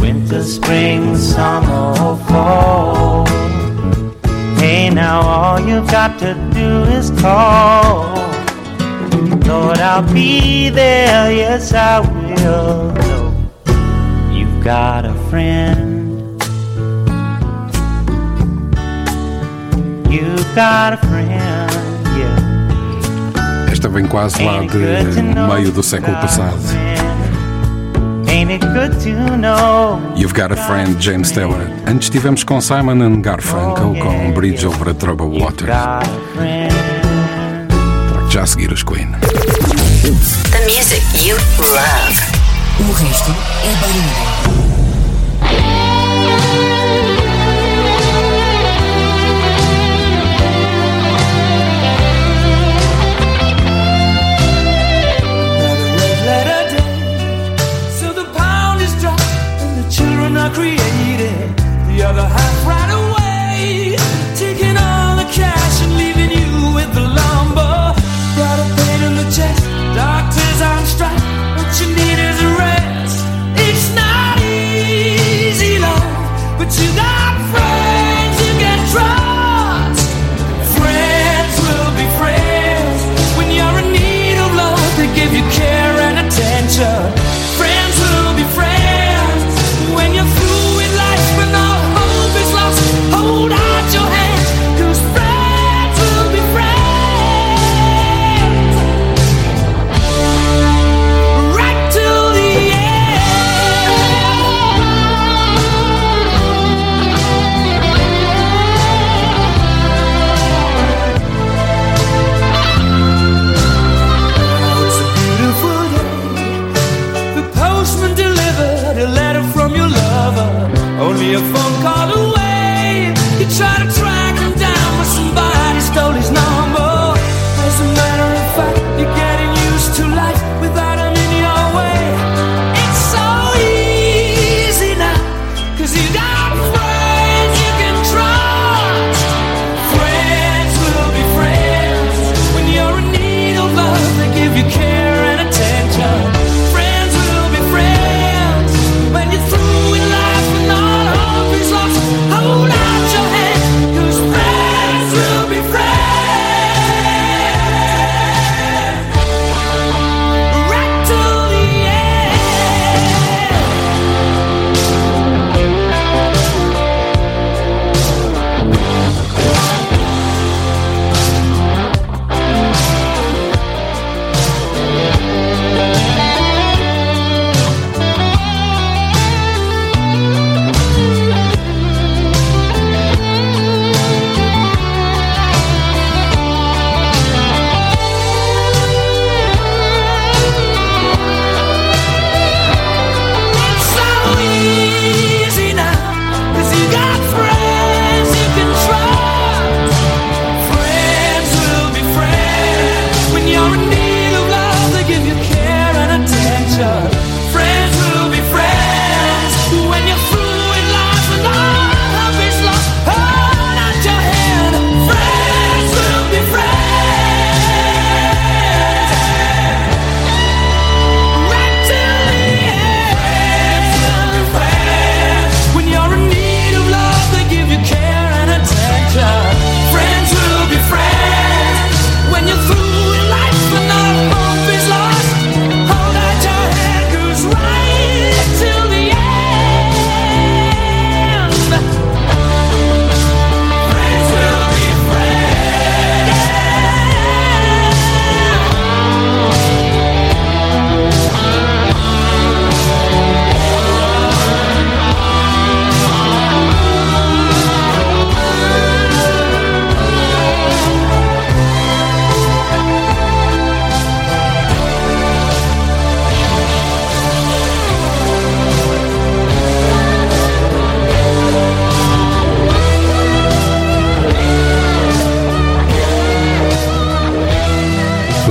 winter, spring, summer, fall? Hey, now all you've got to do is call. Lord, I'll be there, yes, I will. You've got a friend. Esta vem quase lá de meio do século passado. Ain't it good to know? You've Got a Friend, James Taylor. Antes tivemos com Simon and Garfunkel com Bridge Over a Troubled Water. Já a seguir os Queen. The music you love. O resto é barulho.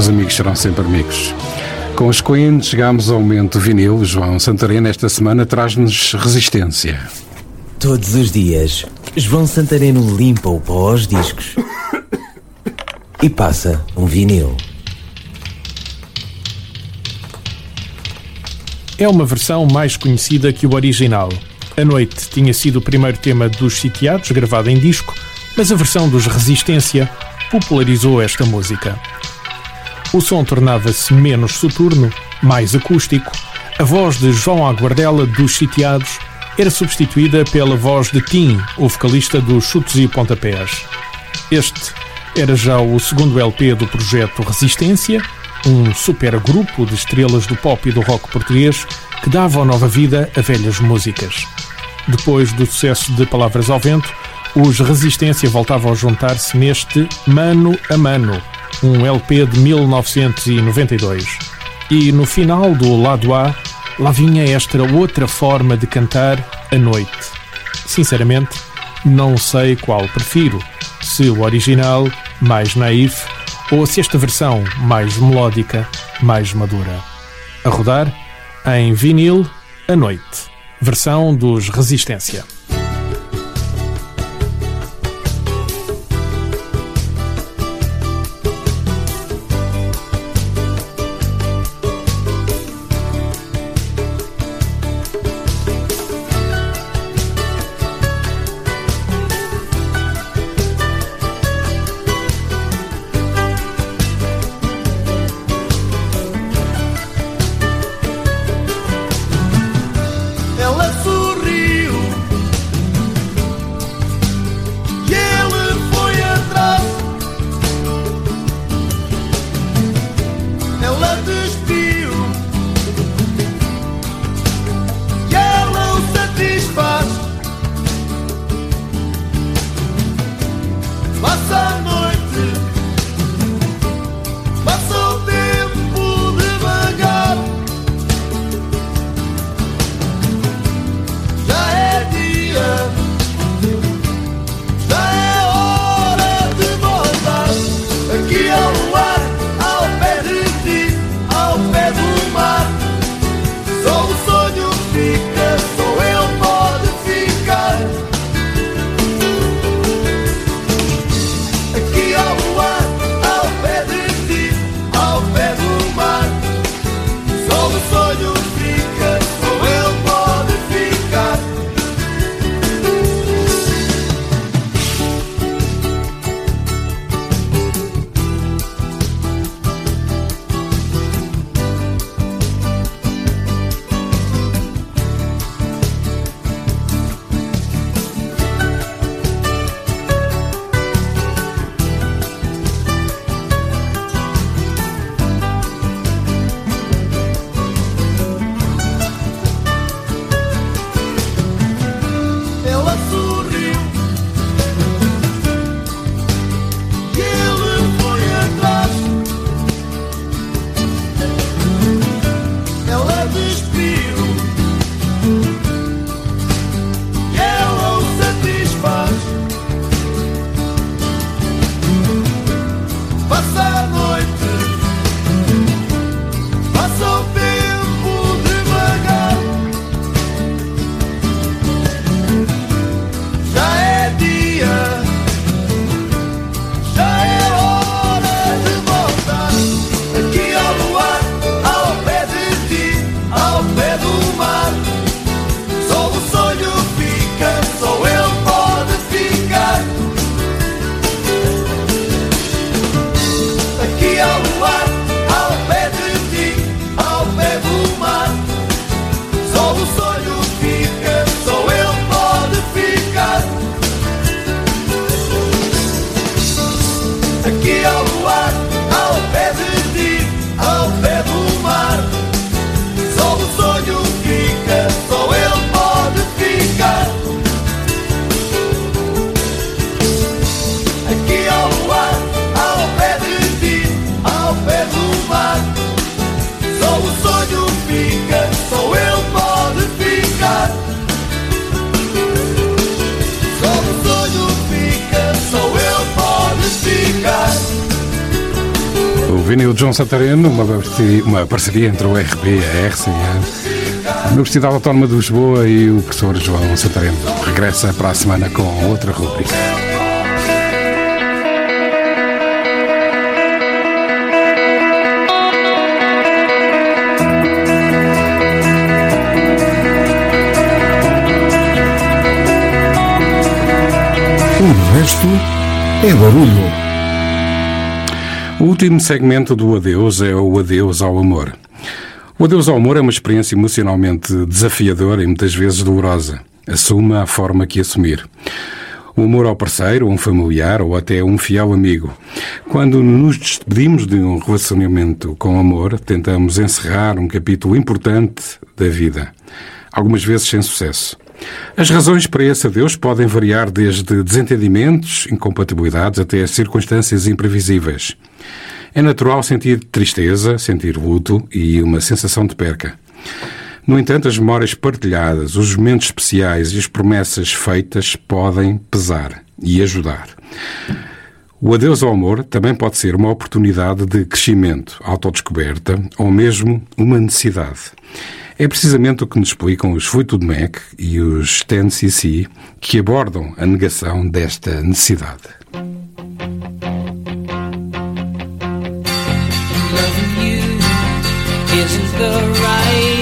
Amigos serão sempre amigos. Com os Queen chegamos ao momento vinil. João Santarena esta semana traz-nos resistência. Todos os dias, João Santareno limpa o pó aos discos e passa um vinil. É uma versão mais conhecida que o original. A Noite tinha sido o primeiro tema dos Sitiados, gravado em disco, mas a versão dos Resistência popularizou esta música. O som tornava-se menos soturno, mais acústico. A voz de João Aguardela dos Sitiados era substituída pela voz de Tim, o vocalista dos Chutes e Pontapés. Este era já o segundo LP do projeto Resistência, um supergrupo de estrelas do pop e do rock português que davam nova vida a velhas músicas. Depois do sucesso de Palavras ao Vento, os Resistência voltavam a juntar-se neste Mano a Mano, um LP de 1992. E no final do lado A, lá vinha esta outra forma de cantar a noite. Sinceramente, não sei qual prefiro, se o original, mais naif, ou se esta versão, mais melódica, mais madura. A rodar em vinil a noite, versão dos Resistência. Santareno, uma, parceria- uma parceria entre o RB, a RCA, a Universidade Autónoma de Lisboa e o professor João Santareno. Regressa para a semana com outra rubrica. O resto é barulho. O último segmento do adeus é o adeus ao amor. O adeus ao amor é uma experiência emocionalmente desafiadora e muitas vezes dolorosa. Assuma a forma que assumir. O amor ao parceiro, um familiar ou até um fiel amigo. Quando nos despedimos de um relacionamento com amor, tentamos encerrar um capítulo importante da vida. Algumas vezes sem sucesso. As razões para esse adeus podem variar desde desentendimentos, incompatibilidades até circunstâncias imprevisíveis. É natural sentir tristeza, sentir luto e uma sensação de perca. No entanto, as memórias partilhadas, os momentos especiais e as promessas feitas podem pesar e ajudar. O adeus ao amor também pode ser uma oportunidade de crescimento, autodescoberta ou mesmo uma necessidade. É precisamente o que nos explicam os Fleetwood Mac e os 10cc que abordam a negação desta necessidade. The right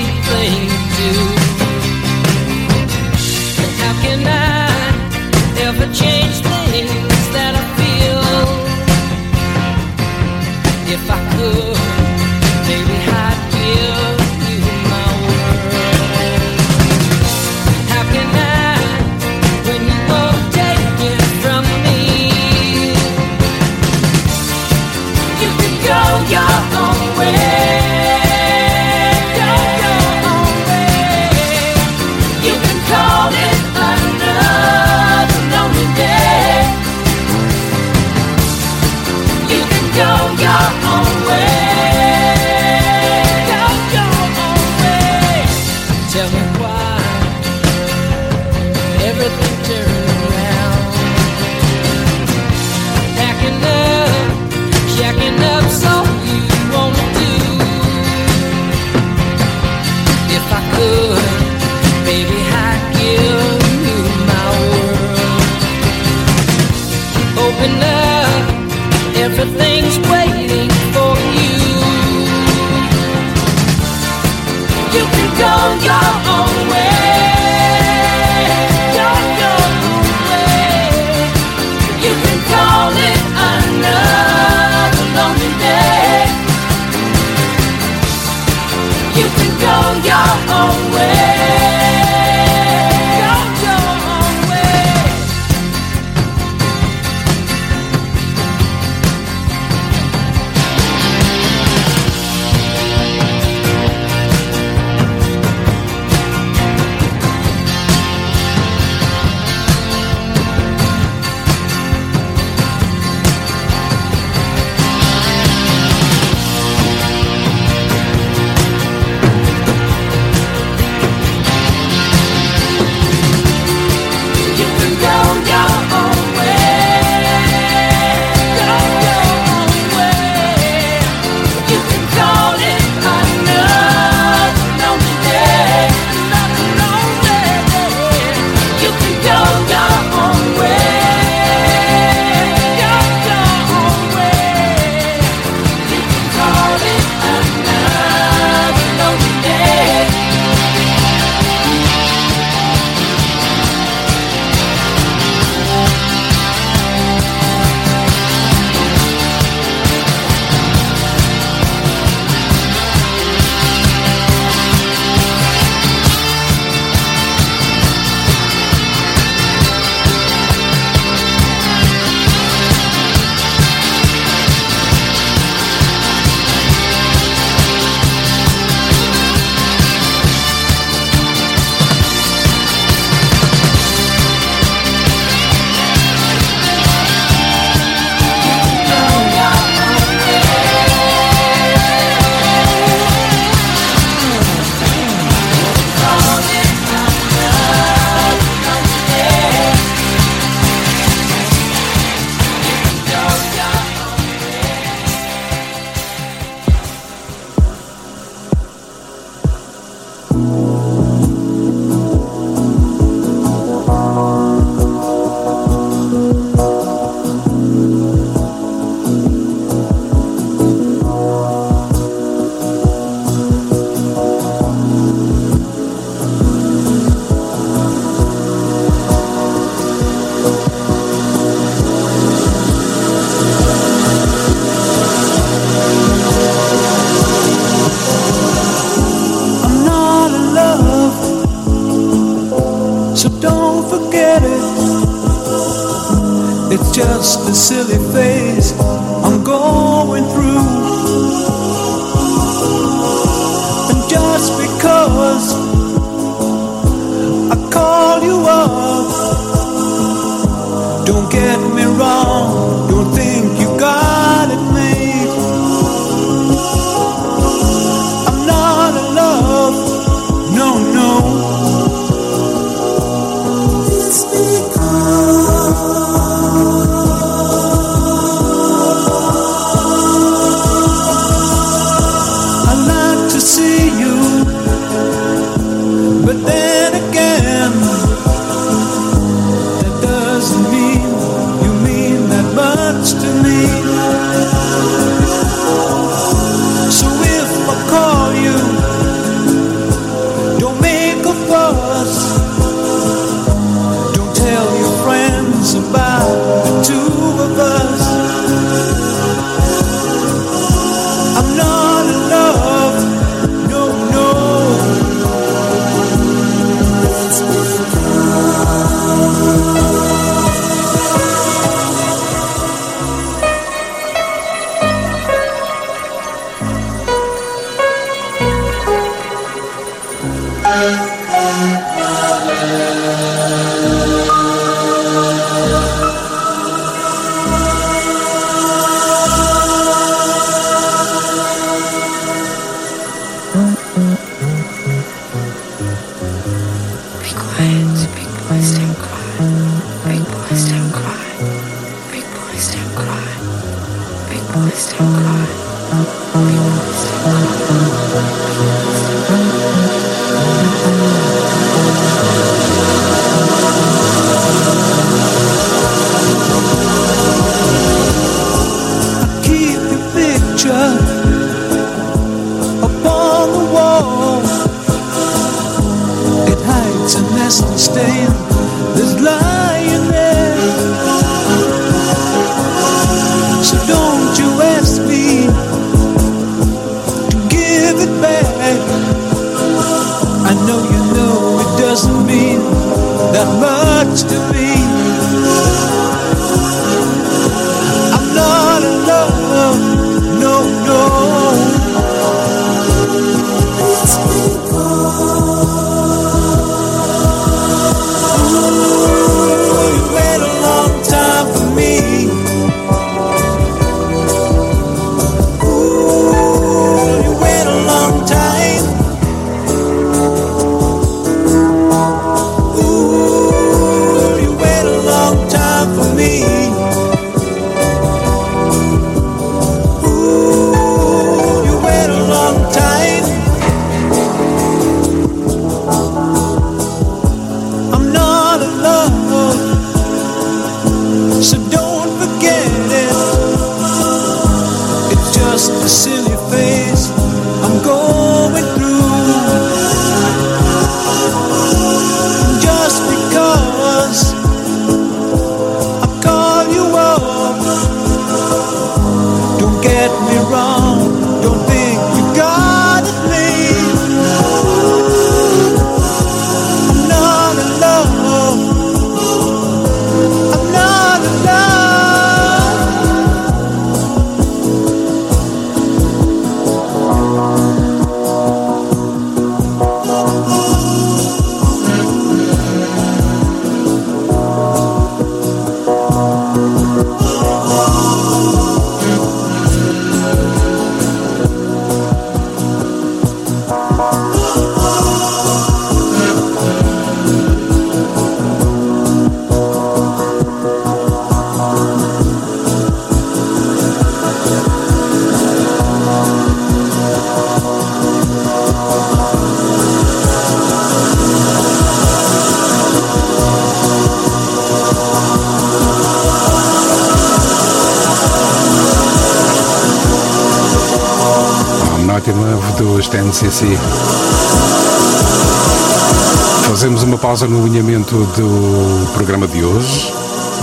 Fazemos uma pausa no alinhamento do programa de hoje,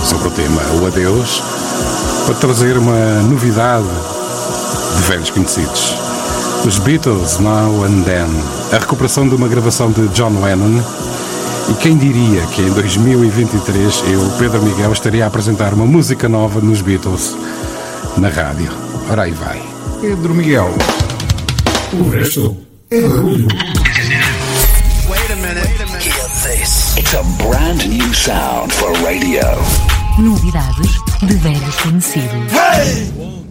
sobre o tema O Adeus, para trazer uma novidade de velhos conhecidos. Os Beatles Now and Then, a recuperação de uma gravação de John Lennon. E quem diria que em 2023 eu, Pedro Miguel, estaria a apresentar uma música nova nos Beatles na rádio. Ora aí vai. Pedro Miguel. O resto é barulho. Hear this. It's a brand new sound for radio. Novidades de velhos conhecidos. I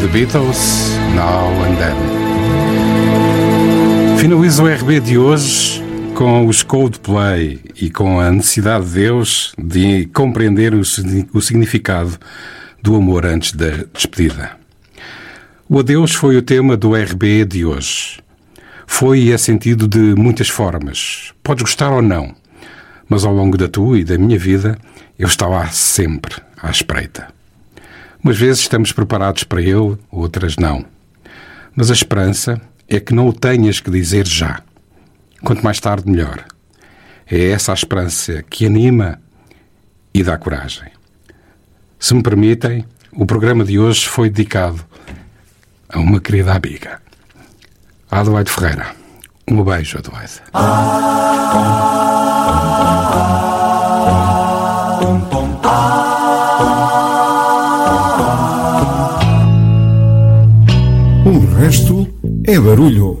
The Beatles, Now and Then. Finalizo o RB de hoje com os Coldplay e com a necessidade de Deus de compreender o, signi- o significado do amor antes da despedida. O adeus foi o tema do RB de hoje. Foi e é sentido de muitas formas. Podes gostar ou não, mas ao longo da tua e da minha vida eu estava sempre à espreita. Umas vezes estamos preparados para ele, outras não. Mas a esperança é que não o tenhas que dizer já. Quanto mais tarde, melhor. É essa a esperança que anima e dá coragem. Se me permitem, o programa de hoje foi dedicado a uma querida amiga, Adelaide Ferreira. Um beijo, Adelaide. Ah. resto é barulho.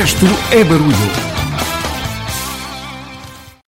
Resto é barulho.